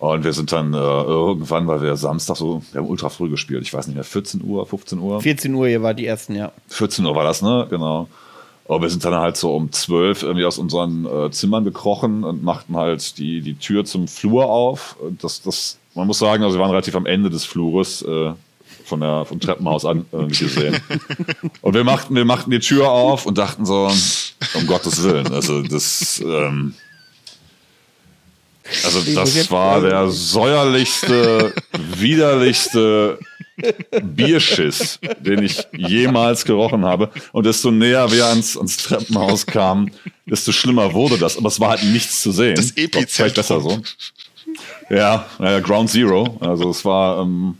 Und wir sind dann äh, irgendwann, weil wir Samstag so, wir haben ultra früh gespielt, ich weiß nicht mehr, 14 Uhr, 15 Uhr? 14 Uhr, ihr war die ersten, ja. 14 Uhr war das, ne? Genau. Aber wir sind dann halt so um zwölf irgendwie aus unseren äh, Zimmern gekrochen und machten halt die, die Tür zum Flur auf. Das, das, man muss sagen, also wir waren relativ am Ende des Flures äh, von der, vom Treppenhaus an äh, gesehen. Und wir machten, wir machten die Tür auf und dachten so, um Gottes Willen, also das, ähm, also das war der säuerlichste, widerlichste Bierschiss, den ich jemals gerochen habe. Und desto näher wir ans, ans Treppenhaus kamen, desto schlimmer wurde das. Aber es war halt nichts zu sehen. Das Epizentrum. besser so. Ja, ja, Ground Zero. Also es war ähm,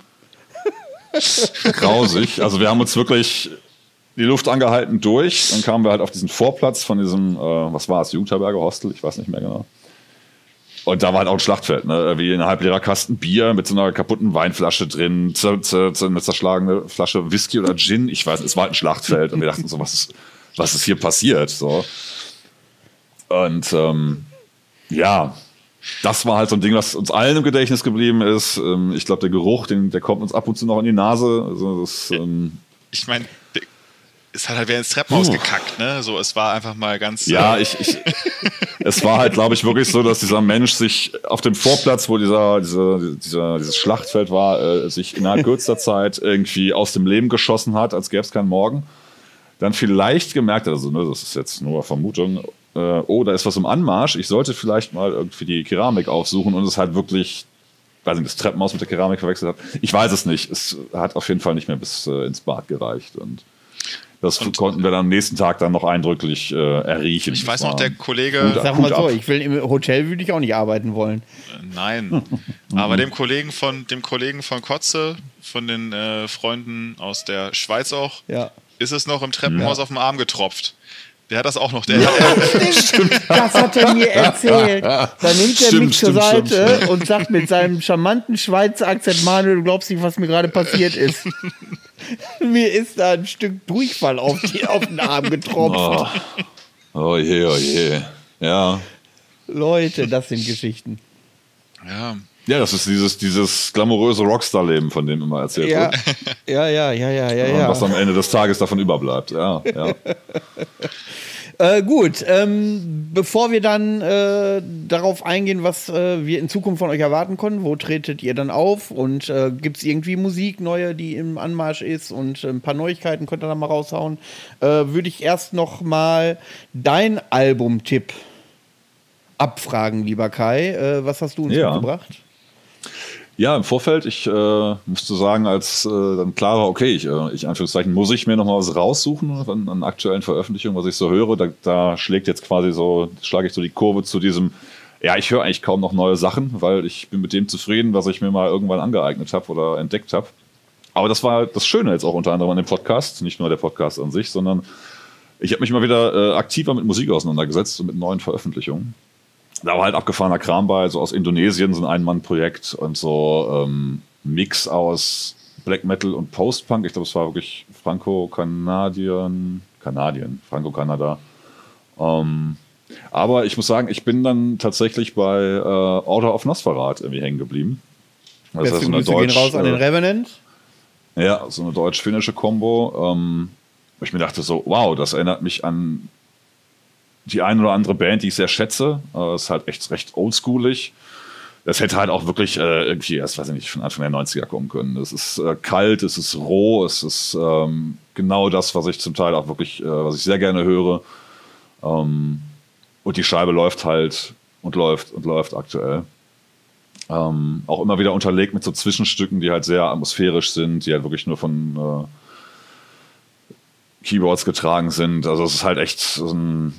grausig. Also wir haben uns wirklich die Luft angehalten durch. Dann kamen wir halt auf diesen Vorplatz von diesem, äh, was war es, Jugendherberge Hostel, ich weiß nicht mehr genau. Und da war halt auch ein Schlachtfeld, ne? wie ein halbleerer Kasten Bier mit so einer kaputten Weinflasche drin, eine zerschlagene Flasche Whisky oder Gin. Ich weiß, es war halt ein Schlachtfeld. Und wir dachten so, was ist, was ist hier passiert? So. Und ähm, ja, das war halt so ein Ding, was uns allen im Gedächtnis geblieben ist. Ähm, ich glaube, der Geruch, den, der kommt uns ab und zu noch in die Nase. Also das, ähm, ich meine, es hat halt wer ins Treppenhaus uh. gekackt, ne? So, es war einfach mal ganz. Ja, äh ich, ich es war halt, glaube ich, wirklich so, dass dieser Mensch sich auf dem Vorplatz, wo dieser, dieser, dieser dieses Schlachtfeld war, äh, sich innerhalb kürzester Zeit irgendwie aus dem Leben geschossen hat, als gäbe es keinen Morgen. Dann vielleicht gemerkt hat, also ne, das ist jetzt nur Vermutung, äh, oh, da ist was im Anmarsch, ich sollte vielleicht mal irgendwie die Keramik aufsuchen und es halt wirklich weiß nicht, das Treppenhaus mit der Keramik verwechselt hat. Ich weiß es nicht. Es hat auf jeden Fall nicht mehr bis äh, ins Bad gereicht. Und das und, konnten wir dann am nächsten Tag dann noch eindrücklich äh, erriechen. Ich weiß noch, der Kollege. Sag mal so, ich will im Hotel würde ich auch nicht arbeiten wollen. Äh, nein. Aber dem Kollegen von dem Kollegen von Kotze, von den äh, Freunden aus der Schweiz auch, ja. ist es noch im Treppenhaus ja. auf dem Arm getropft. Der hat das auch noch. Der, ja, stimmt. Das hat er mir erzählt. Da nimmt er mich zur Seite stimmt. und sagt mit seinem charmanten Schweizer Akzent, Manuel, du glaubst nicht, was mir gerade passiert ist. mir ist da ein Stück Durchfall auf, die, auf den Arm getropft. Oh. oh je, oh je. Ja. Leute, das sind Geschichten. Ja. Ja, das ist dieses, dieses glamouröse Rockstar-Leben, von dem immer erzählt ja. wird. Ja, ja, ja, ja, ja, ja. Was am Ende des Tages davon überbleibt. Ja, ja. Äh, gut, ähm, bevor wir dann äh, darauf eingehen, was äh, wir in Zukunft von euch erwarten können, wo tretet ihr dann auf und äh, gibt es irgendwie Musik neue, die im Anmarsch ist und ein paar Neuigkeiten könnt ihr da mal raushauen, äh, würde ich erst noch mal dein Albumtipp abfragen, lieber Kai. Äh, was hast du uns ja. mitgebracht? Ja, im Vorfeld, ich äh, musste sagen, als äh, dann klar war, okay, ich, äh, ich Anführungszeichen, muss ich mir noch mal was raussuchen an, an aktuellen Veröffentlichungen, was ich so höre. Da, da schlägt jetzt quasi so, schlage ich so die Kurve zu diesem, ja, ich höre eigentlich kaum noch neue Sachen, weil ich bin mit dem zufrieden, was ich mir mal irgendwann angeeignet habe oder entdeckt habe. Aber das war das Schöne jetzt auch unter anderem an dem Podcast, nicht nur der Podcast an sich, sondern ich habe mich mal wieder äh, aktiver mit Musik auseinandergesetzt und mit neuen Veröffentlichungen da war halt abgefahrener Kram bei, so aus Indonesien, so ein Ein-Mann-Projekt und so ähm, Mix aus Black Metal und Post-Punk. Ich glaube, es war wirklich Franco-Kanadien, Kanadien, Franco-Kanada. Ähm, aber ich muss sagen, ich bin dann tatsächlich bei äh, Order of Nosferat irgendwie hängen geblieben. Das Beste ja so eine Grüße gehen Deutsch, raus an den äh, Revenant. Ja, so eine deutsch-finnische Kombo. Ähm, ich mir dachte so, wow, das erinnert mich an die eine oder andere Band, die ich sehr schätze. Äh, ist halt echt recht oldschoolig. Das hätte halt auch wirklich äh, irgendwie erst, weiß ich nicht, von Anfang der 90er kommen können. Es ist äh, kalt, es ist roh, es ist ähm, genau das, was ich zum Teil auch wirklich, äh, was ich sehr gerne höre. Ähm, und die Scheibe läuft halt und läuft und läuft aktuell. Ähm, auch immer wieder unterlegt mit so Zwischenstücken, die halt sehr atmosphärisch sind, die halt wirklich nur von äh, Keyboards getragen sind. Also es ist halt echt so ein,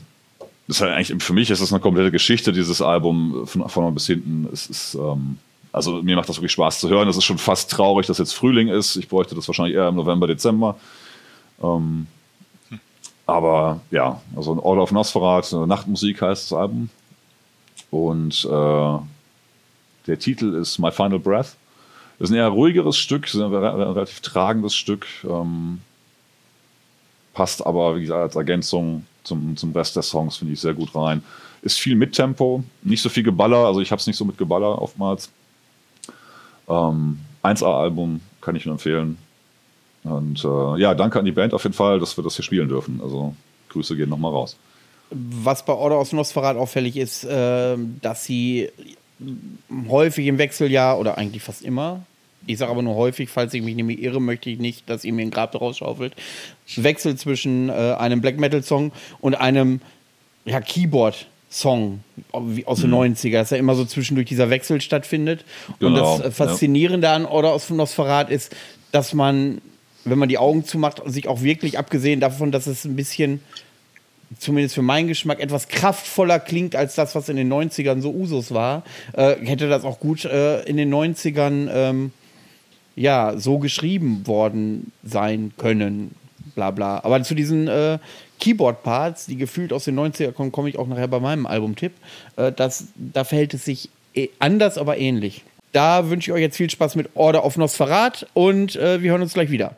ist halt eigentlich, für mich ist das eine komplette Geschichte, dieses Album von vorne bis hinten. Es ist, ähm, also mir macht das wirklich Spaß zu hören. Es ist schon fast traurig, dass jetzt Frühling ist. Ich bräuchte das wahrscheinlich eher im November, Dezember. Ähm, aber ja, also ein Order of Nosferat, Nachtmusik heißt das Album. Und äh, der Titel ist My Final Breath. Das ist ein eher ruhigeres Stück, ein relativ tragendes Stück. Ähm, passt aber, wie gesagt, als Ergänzung zum, zum Rest der Songs, finde ich sehr gut rein. Ist viel mit Tempo, nicht so viel Geballer, also ich habe es nicht so mit Geballer oftmals. Ähm, 1A-Album kann ich nur empfehlen. Und äh, ja, danke an die Band auf jeden Fall, dass wir das hier spielen dürfen. Also Grüße gehen nochmal raus. Was bei Order of Nosferat auffällig ist, äh, dass sie häufig im Wechseljahr oder eigentlich fast immer, ich sage aber nur häufig, falls ich mich nämlich irre, möchte ich nicht, dass ihr mir ein Grab daraus schaufelt, Wechsel zwischen äh, einem Black Metal Song und einem ja, Keyboard Song aus den mhm. 90er, dass ja immer so zwischendurch dieser Wechsel stattfindet. Genau, und das Faszinierende ja. an Order of Nosferat ist, dass man, wenn man die Augen zumacht, sich auch wirklich, abgesehen davon, dass es ein bisschen zumindest für meinen Geschmack, etwas kraftvoller klingt als das, was in den 90ern so Usus war, äh, hätte das auch gut äh, in den 90ern ähm, ja, so geschrieben worden sein können. Bla bla. Aber zu diesen äh, Keyboard-Parts, die gefühlt aus den 90ern kommen, komme ich auch nachher bei meinem Albumtipp. Äh, da verhält es sich eh anders, aber ähnlich. Da wünsche ich euch jetzt viel Spaß mit Order of Nosferat und äh, wir hören uns gleich wieder.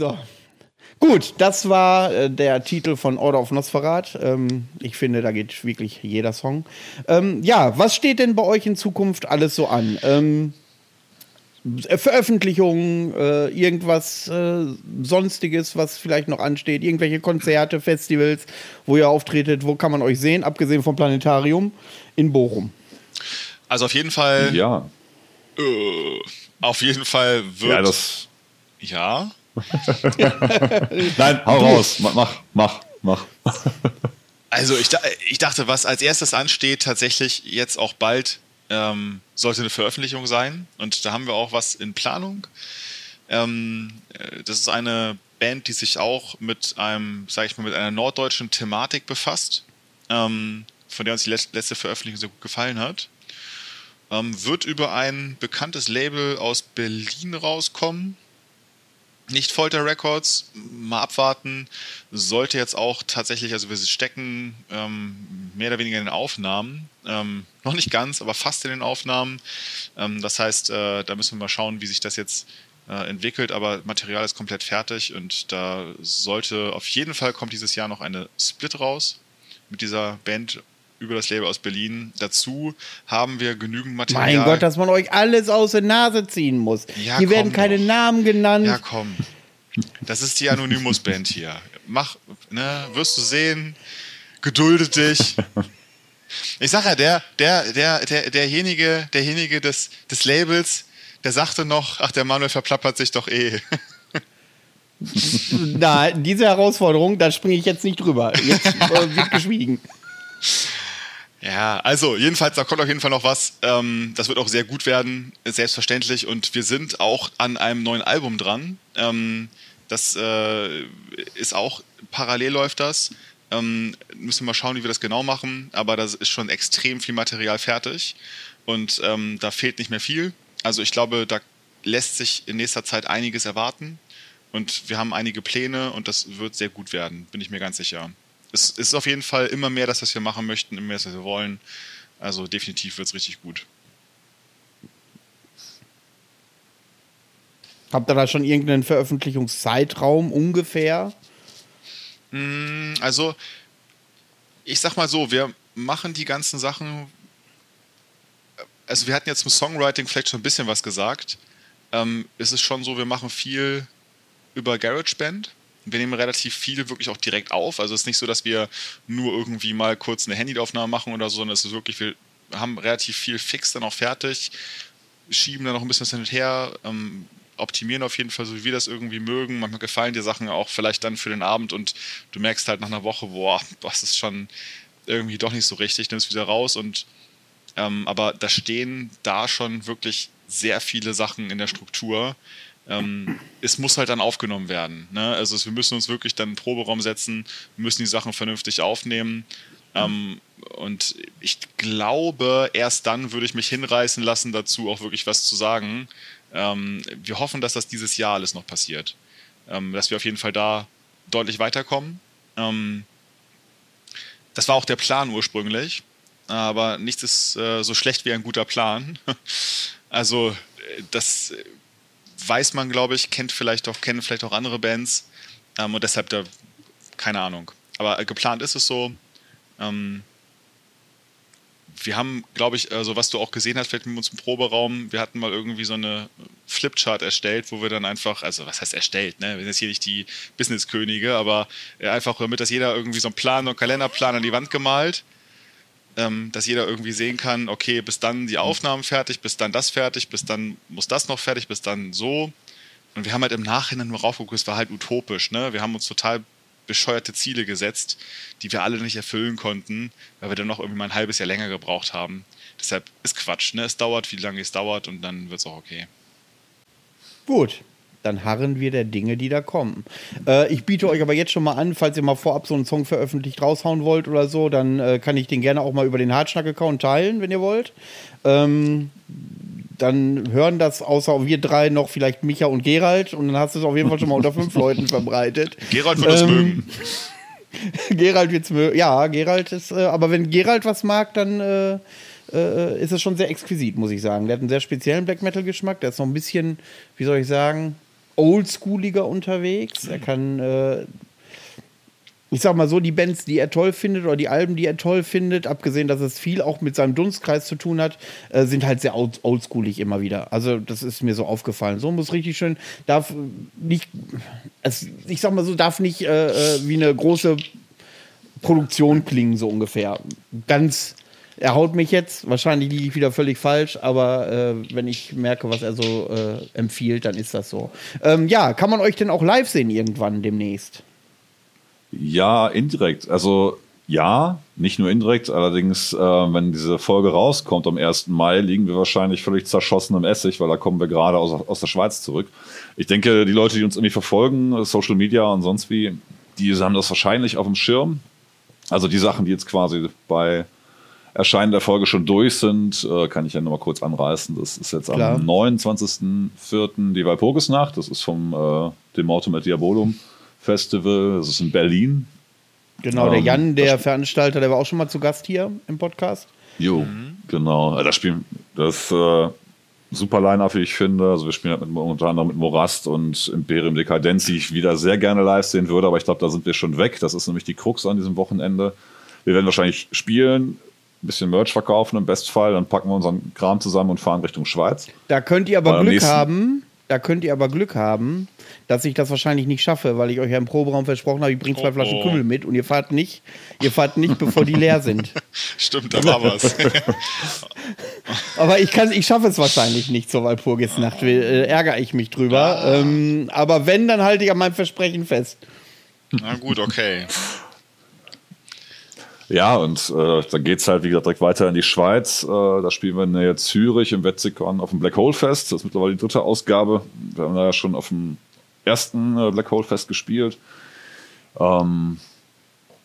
So. Gut, das war äh, der Titel von Order of Nosferat. Ähm, ich finde, da geht wirklich jeder Song. Ähm, ja, was steht denn bei euch in Zukunft alles so an? Ähm, Veröffentlichungen, äh, irgendwas äh, Sonstiges, was vielleicht noch ansteht, irgendwelche Konzerte, Festivals, wo ihr auftretet, wo kann man euch sehen, abgesehen vom Planetarium in Bochum? Also auf jeden Fall. Ja. Äh, auf jeden Fall wird. Ja, das. Ja. Nein, hau raus. Mach, mach, mach. also ich, ich dachte, was als erstes ansteht, tatsächlich jetzt auch bald ähm, sollte eine Veröffentlichung sein. Und da haben wir auch was in Planung. Ähm, äh, das ist eine Band, die sich auch mit einem, sage ich mal, mit einer norddeutschen Thematik befasst, ähm, von der uns die letzte Veröffentlichung sehr gut gefallen hat. Ähm, wird über ein bekanntes Label aus Berlin rauskommen. Nicht Folter Records, mal abwarten. Sollte jetzt auch tatsächlich, also wir stecken ähm, mehr oder weniger in den Aufnahmen. Ähm, noch nicht ganz, aber fast in den Aufnahmen. Ähm, das heißt, äh, da müssen wir mal schauen, wie sich das jetzt äh, entwickelt. Aber Material ist komplett fertig und da sollte auf jeden Fall kommt dieses Jahr noch eine Split raus mit dieser Band über das Label aus Berlin. Dazu haben wir genügend Material. Mein Gott, dass man euch alles aus der Nase ziehen muss. Ja, hier werden keine doch. Namen genannt. Ja, komm. Das ist die Anonymous-Band hier. Mach, ne, wirst du sehen. Geduldet dich. Ich sag ja, der, der, der, der, derjenige, derjenige des, des Labels, der sagte noch, ach, der Manuel verplappert sich doch eh. Na, diese Herausforderung, da springe ich jetzt nicht drüber. Jetzt äh, wird geschwiegen. Ja, also jedenfalls, da kommt auf jeden Fall noch was. Ähm, das wird auch sehr gut werden, selbstverständlich. Und wir sind auch an einem neuen Album dran. Ähm, das äh, ist auch, parallel läuft das. Ähm, müssen wir mal schauen, wie wir das genau machen. Aber da ist schon extrem viel Material fertig. Und ähm, da fehlt nicht mehr viel. Also ich glaube, da lässt sich in nächster Zeit einiges erwarten. Und wir haben einige Pläne und das wird sehr gut werden, bin ich mir ganz sicher es ist auf jeden Fall immer mehr das, was wir machen möchten, immer mehr das, was wir wollen. Also definitiv wird es richtig gut. Habt ihr da schon irgendeinen Veröffentlichungszeitraum ungefähr? Mm, also, ich sag mal so, wir machen die ganzen Sachen. Also, wir hatten jetzt zum Songwriting vielleicht schon ein bisschen was gesagt. Ähm, es ist schon so, wir machen viel über GarageBand wir nehmen relativ viel wirklich auch direkt auf. Also es ist nicht so, dass wir nur irgendwie mal kurz eine Handyaufnahme machen oder so, sondern es ist wirklich, wir haben relativ viel fix dann auch fertig, schieben dann noch ein bisschen hin und her, ähm, optimieren auf jeden Fall, so wie wir das irgendwie mögen. Manchmal gefallen dir Sachen auch vielleicht dann für den Abend und du merkst halt nach einer Woche, boah, das ist schon irgendwie doch nicht so richtig, nimmst wieder raus und ähm, aber da stehen da schon wirklich sehr viele Sachen in der Struktur, ähm, es muss halt dann aufgenommen werden. Ne? Also wir müssen uns wirklich dann einen Proberaum setzen, müssen die Sachen vernünftig aufnehmen. Ähm, und ich glaube, erst dann würde ich mich hinreißen lassen, dazu auch wirklich was zu sagen. Ähm, wir hoffen, dass das dieses Jahr alles noch passiert. Ähm, dass wir auf jeden Fall da deutlich weiterkommen. Ähm, das war auch der Plan ursprünglich, aber nichts ist äh, so schlecht wie ein guter Plan. also äh, das weiß man, glaube ich, kennt vielleicht auch, kennen vielleicht auch andere Bands. Ähm, und deshalb da, keine Ahnung. Aber äh, geplant ist es so. Ähm, wir haben, glaube ich, also was du auch gesehen hast, vielleicht mit uns im Proberaum, wir hatten mal irgendwie so eine Flipchart erstellt, wo wir dann einfach, also was heißt erstellt, ne? Wir sind jetzt hier nicht die Business-Könige, aber äh, einfach damit, dass jeder irgendwie so einen Plan, so Kalenderplan an die Wand gemalt ähm, dass jeder irgendwie sehen kann, okay, bis dann die Aufnahmen fertig, bis dann das fertig, bis dann muss das noch fertig, bis dann so. Und wir haben halt im Nachhinein nur raufgeguckt, es war halt utopisch. Ne? Wir haben uns total bescheuerte Ziele gesetzt, die wir alle nicht erfüllen konnten, weil wir dann noch irgendwie mal ein halbes Jahr länger gebraucht haben. Deshalb ist Quatsch. Ne? Es dauert, wie lange es dauert und dann wird es auch okay. Gut, dann harren wir der Dinge, die da kommen. Äh, ich biete euch aber jetzt schon mal an, falls ihr mal vorab so einen Song veröffentlicht raushauen wollt oder so, dann äh, kann ich den gerne auch mal über den Hartschnack-Account teilen, wenn ihr wollt. Ähm, dann hören das außer wir drei noch vielleicht Micha und Gerald und dann hast du es auf jeden Fall schon mal unter fünf Leuten verbreitet. Gerald wird es ähm, mögen. Gerald wird es mögen. Ja, Gerald ist, äh, aber wenn Gerald was mag, dann äh, äh, ist es schon sehr exquisit, muss ich sagen. Der hat einen sehr speziellen Black Metal Geschmack. Der ist noch ein bisschen, wie soll ich sagen, oldschooliger unterwegs. Er kann, äh, ich sag mal so, die Bands, die er toll findet oder die Alben, die er toll findet, abgesehen, dass es viel auch mit seinem Dunstkreis zu tun hat, äh, sind halt sehr old, oldschoolig immer wieder. Also das ist mir so aufgefallen. So muss richtig schön, darf nicht, es, ich sag mal so, darf nicht äh, äh wie eine große Produktion klingen, so ungefähr. Ganz er haut mich jetzt. Wahrscheinlich liege ich wieder völlig falsch, aber äh, wenn ich merke, was er so äh, empfiehlt, dann ist das so. Ähm, ja, kann man euch denn auch live sehen irgendwann demnächst? Ja, indirekt. Also ja, nicht nur indirekt, allerdings, äh, wenn diese Folge rauskommt am 1. Mai, liegen wir wahrscheinlich völlig zerschossen im Essig, weil da kommen wir gerade aus, aus der Schweiz zurück. Ich denke, die Leute, die uns irgendwie verfolgen, Social Media und sonst wie, die haben das wahrscheinlich auf dem Schirm. Also die Sachen, die jetzt quasi bei Erscheinen der Folge schon durch sind, äh, kann ich ja nur mal kurz anreißen. Das ist jetzt Klar. am 29.04. die Walpurgisnacht. Das ist vom äh, Demortum et Diabolum Festival. Das ist in Berlin. Genau, ähm, der Jan, der Veranstalter, der war auch schon mal zu Gast hier im Podcast. Jo, mhm. genau. Das Spiel, das äh, super Line-Up, wie ich finde. Also wir spielen halt mit, unter anderem mit Morast und Imperium Dekadenz, die ich wieder sehr gerne live sehen würde, aber ich glaube, da sind wir schon weg. Das ist nämlich die Krux an diesem Wochenende. Wir werden wahrscheinlich spielen, ein bisschen Merch verkaufen im Bestfall, dann packen wir unseren Kram zusammen und fahren Richtung Schweiz. Da könnt ihr aber Glück haben, da könnt ihr aber Glück haben, dass ich das wahrscheinlich nicht schaffe, weil ich euch ja im Proberaum versprochen habe, ich bringe zwei oh, Flaschen oh. Kümmel mit und ihr fahrt nicht, ihr fahrt nicht, bevor die leer sind. Stimmt, da war was. aber ich kann, ich schaffe es wahrscheinlich nicht zur Walpurgisnacht, äh, ärgere ich mich drüber. Ja. Ähm, aber wenn, dann halte ich an meinem Versprechen fest. Na gut, okay. Ja, und äh, dann geht's halt, wie gesagt, direkt weiter in die Schweiz. Äh, da spielen wir in der Zürich im Wetzikon auf dem Black Hole Fest. Das ist mittlerweile die dritte Ausgabe. Wir haben da ja schon auf dem ersten äh, Black Hole Fest gespielt. Ähm,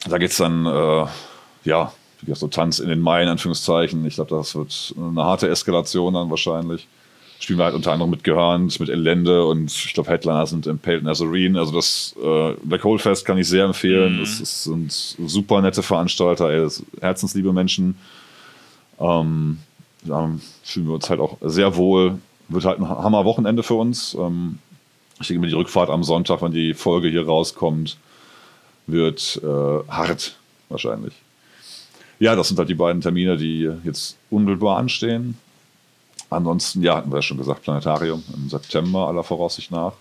da geht's dann, äh, ja, wie gesagt, so Tanz in den Mai, in Anführungszeichen. Ich glaube, das wird eine harte Eskalation dann wahrscheinlich spielen wir halt unter anderem mit Gehörnt, mit Elende und ich glaube Headliner sind Impaled Nazarene. Also das äh, Black Hole Fest kann ich sehr empfehlen. Mhm. Das, das, sind super nette Veranstalter, ey, herzensliebe Menschen. Ähm, da fühlen wir uns halt auch sehr wohl. Wird halt ein Hammer-Wochenende für uns. Ähm, ich denke mir, die Rückfahrt am Sonntag, wenn die Folge hier rauskommt, wird äh, hart wahrscheinlich. Ja, das sind halt die beiden Termine, die jetzt unmittelbar anstehen. Ansonsten, ja, hatten wir ja schon gesagt, Planetarium im September aller Voraussicht nach.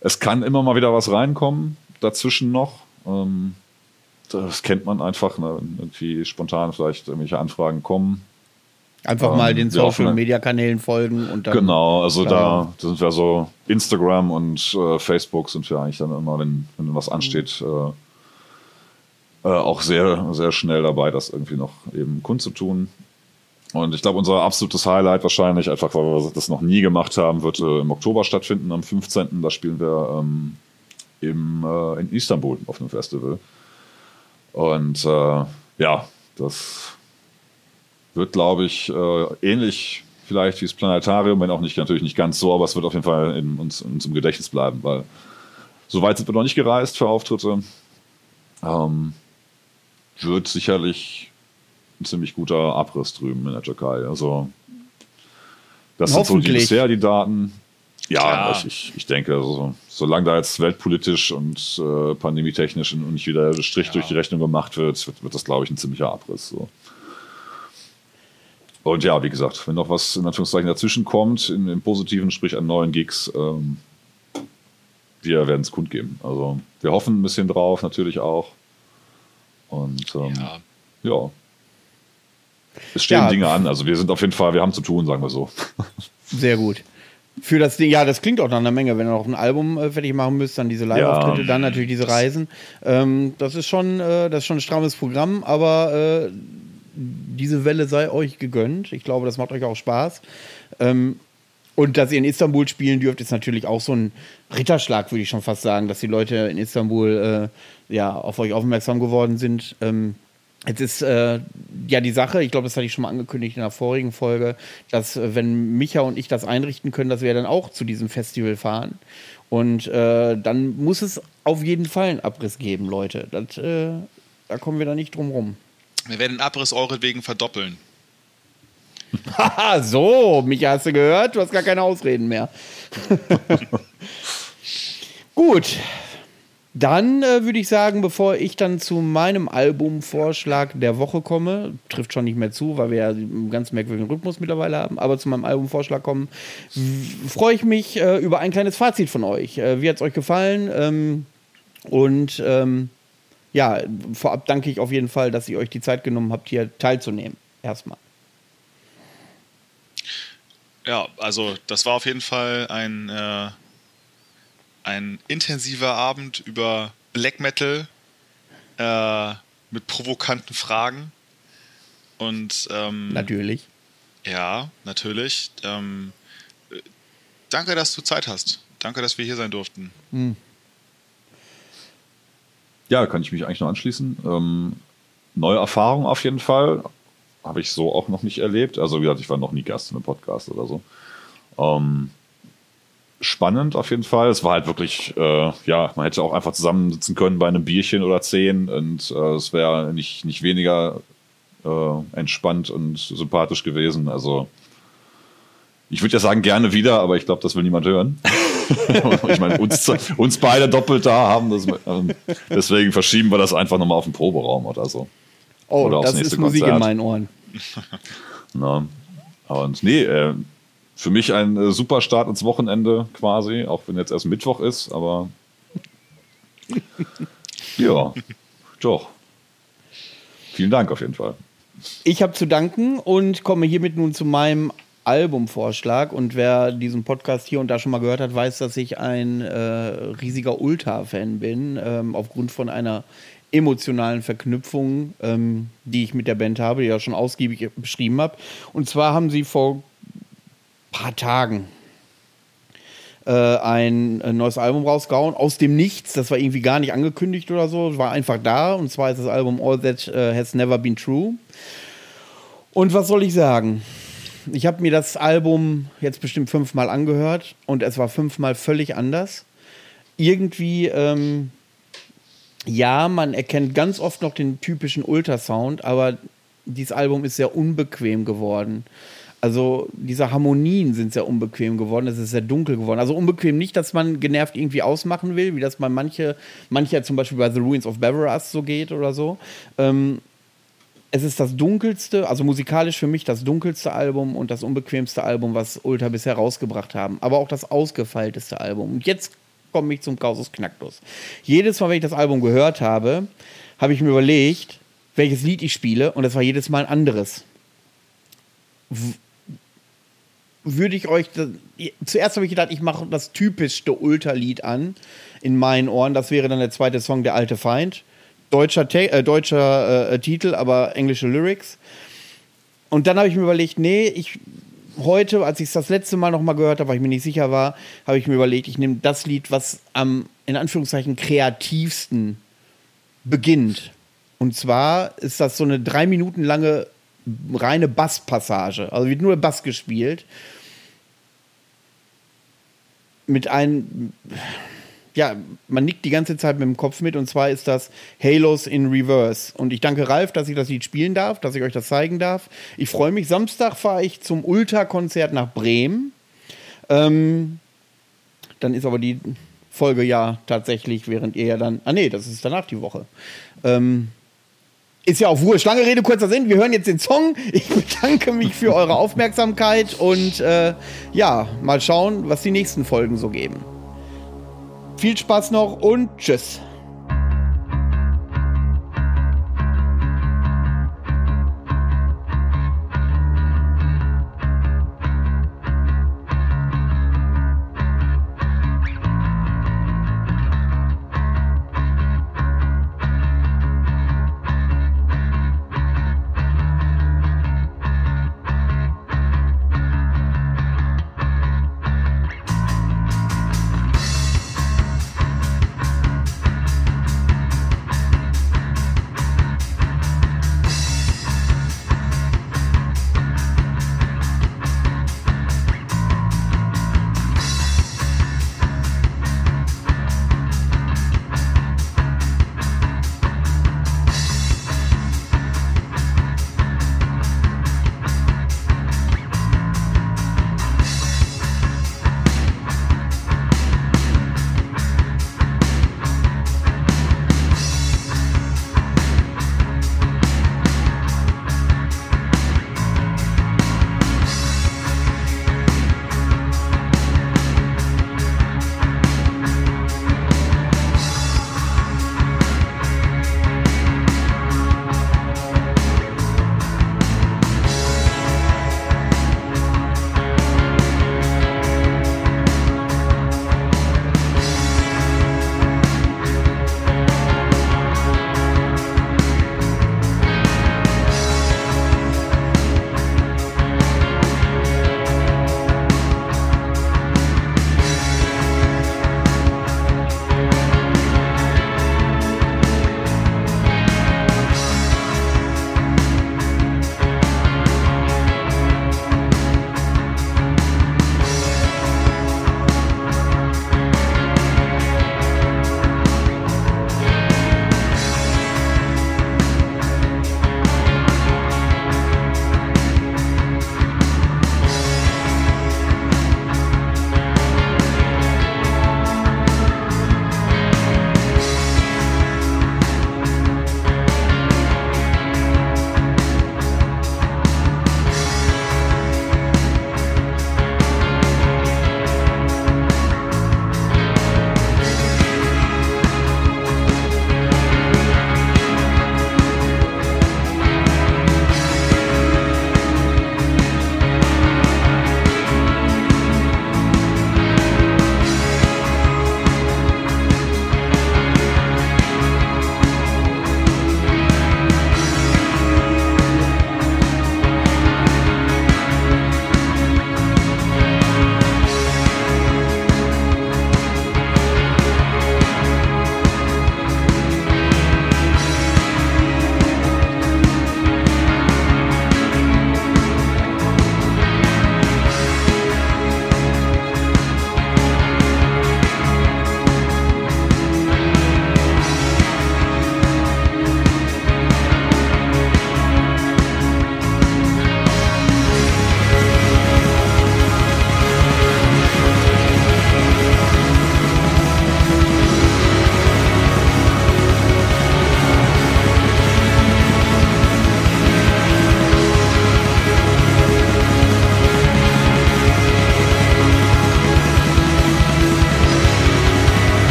Es kann immer mal wieder was reinkommen, dazwischen noch. Ähm, das kennt man einfach, ne? irgendwie spontan vielleicht irgendwelche Anfragen kommen. Einfach ähm, mal den Social Media Kanälen folgen und dann. Genau, also da, da, sind wir so Instagram und äh, Facebook sind wir eigentlich dann immer, wenn, wenn was ansteht, äh, äh, auch sehr, sehr schnell dabei, das irgendwie noch eben kundzutun. Und ich glaube, unser absolutes Highlight wahrscheinlich, einfach weil wir das noch nie gemacht haben, wird äh, im Oktober stattfinden, am 15. Da spielen wir ähm, im, äh, in Istanbul auf einem Festival. Und äh, ja, das wird, glaube ich, äh, ähnlich vielleicht wie das Planetarium, wenn auch nicht natürlich nicht ganz so, aber es wird auf jeden Fall in uns, in uns im Gedächtnis bleiben, weil so weit sind wir noch nicht gereist für Auftritte. Ähm, wird sicherlich ein ziemlich guter Abriss drüben in der Türkei. Also das sind so die bisher die Daten. Ja, ja. Ich, ich denke, also, solange da jetzt weltpolitisch und äh, pandemietechnisch und nicht wieder der Strich ja. durch die Rechnung gemacht wird, wird, wird das, glaube ich, ein ziemlicher Abriss. So. Und ja, wie gesagt, wenn noch was in Anführungszeichen dazwischen kommt, in, im Positiven, sprich an neuen Gigs, ähm, wir werden es kundgeben. Also wir hoffen ein bisschen drauf, natürlich auch. Und ähm, ja. ja. Es stehen ja. Dinge an. Also wir sind auf jeden Fall, wir haben zu tun, sagen wir so. Sehr gut. Für das Ding, ja, das klingt auch nach einer Menge, wenn ihr noch ein Album äh, fertig machen müsst, dann diese Live-Auftritte, ja. dann natürlich diese Reisen. Ähm, das ist schon, äh, das ist schon ein strammes Programm, aber äh, diese Welle sei euch gegönnt. Ich glaube, das macht euch auch Spaß. Ähm, und dass ihr in Istanbul spielen dürft, ist natürlich auch so ein Ritterschlag, würde ich schon fast sagen, dass die Leute in Istanbul äh, ja, auf euch aufmerksam geworden sind. Ähm, Jetzt ist äh, ja die Sache, ich glaube, das hatte ich schon mal angekündigt in der vorigen Folge, dass äh, wenn Micha und ich das einrichten können, dass wir dann auch zu diesem Festival fahren. Und äh, dann muss es auf jeden Fall einen Abriss geben, Leute. Das, äh, da kommen wir da nicht drum rum. Wir werden den Abriss euretwegen verdoppeln. Haha, so, Micha, hast du gehört? Du hast gar keine Ausreden mehr. Gut, dann äh, würde ich sagen, bevor ich dann zu meinem Albumvorschlag der Woche komme, trifft schon nicht mehr zu, weil wir ja einen ganz merkwürdigen Rhythmus mittlerweile haben, aber zu meinem Albumvorschlag kommen, freue ich mich äh, über ein kleines Fazit von euch. Äh, wie hat es euch gefallen? Ähm, und ähm, ja, vorab danke ich auf jeden Fall, dass ihr euch die Zeit genommen habt, hier teilzunehmen. Erstmal. Ja, also das war auf jeden Fall ein äh, ein intensiver Abend über Black Metal äh, mit provokanten Fragen. Und ähm, natürlich. Ja, natürlich. Ähm, danke, dass du Zeit hast. Danke, dass wir hier sein durften. Hm. Ja, kann ich mich eigentlich nur anschließen. Ähm, neue Erfahrung auf jeden Fall. Habe ich so auch noch nicht erlebt. Also, wie gesagt, ich war noch nie Gast in einem Podcast oder so. Ähm, spannend auf jeden Fall. Es war halt wirklich, äh, ja, man hätte auch einfach zusammensitzen können bei einem Bierchen oder zehn und äh, es wäre nicht, nicht weniger äh, entspannt und sympathisch gewesen. Also ich würde ja sagen, gerne wieder, aber ich glaube, das will niemand hören. ich meine, uns, uns beide doppelt da haben, das, ähm, deswegen verschieben wir das einfach nochmal auf den Proberaum oder so. Oh, oder das ist Musik Konzert. in meinen Ohren. Na, und nee, äh, für mich ein äh, super Start ins Wochenende quasi, auch wenn jetzt erst Mittwoch ist, aber ja, doch. Vielen Dank auf jeden Fall. Ich habe zu danken und komme hiermit nun zu meinem Albumvorschlag. Und wer diesen Podcast hier und da schon mal gehört hat, weiß, dass ich ein äh, riesiger Ultra-Fan bin, ähm, aufgrund von einer emotionalen Verknüpfung, ähm, die ich mit der Band habe, die ich ja schon ausgiebig beschrieben habe. Und zwar haben sie vor paar Tagen äh, ein, ein, neues Album rausgehauen. Aus dem Nichts. Das war irgendwie gar nicht angekündigt oder so. War einfach da. Und zwar ist das Album All That uh, Has Never Been True. Und was soll ich sagen? Ich habe mir das Album jetzt bestimmt fünfmal angehört und es war fünfmal völlig anders. Irgendwie, ähm, ja, man erkennt ganz oft noch den typischen Ultrasound, aber dieses Album ist sehr unbequem geworden. Also diese Harmonien sind sehr unbequem geworden, es ist sehr dunkel geworden. Also unbequem nicht, dass man genervt irgendwie ausmachen will, wie das bei manche, manche zum Beispiel bei The Ruins of Beverus so geht oder so. Ähm, es ist das dunkelste, also musikalisch für mich das dunkelste Album und das unbequemste Album, was Ultra bisher rausgebracht haben. Aber auch das ausgefeilteste Album. Und jetzt komme ich zum Kausus Knacktus. Jedes Mal, wenn ich das Album gehört habe, habe ich mir überlegt, welches Lied ich spiele und es war jedes Mal ein anderes würde ich euch. Das, zuerst habe ich gedacht, ich mache das typischste Ultra-Lied an in meinen Ohren. Das wäre dann der zweite Song, Der alte Feind. Deutscher, äh, deutscher äh, Titel, aber englische Lyrics. Und dann habe ich mir überlegt, nee, ich heute, als ich es das letzte Mal noch mal gehört habe, weil ich mir nicht sicher war, habe ich mir überlegt, ich nehme das Lied, was am in Anführungszeichen kreativsten beginnt. Und zwar ist das so eine drei Minuten lange reine Basspassage. Also wird nur Bass gespielt. Mit einem, ja, man nickt die ganze Zeit mit dem Kopf mit und zwar ist das Halos in Reverse. Und ich danke Ralf, dass ich das Lied spielen darf, dass ich euch das zeigen darf. Ich freue mich. Samstag fahre ich zum Ultra-Konzert nach Bremen. Ähm, dann ist aber die Folge ja tatsächlich, während ihr ja dann. Ah, nee, das ist danach die Woche. Ähm, ist ja auch wurscht. Lange Rede, kurzer Sinn. Wir hören jetzt den Song. Ich bedanke mich für eure Aufmerksamkeit und äh, ja, mal schauen, was die nächsten Folgen so geben. Viel Spaß noch und tschüss.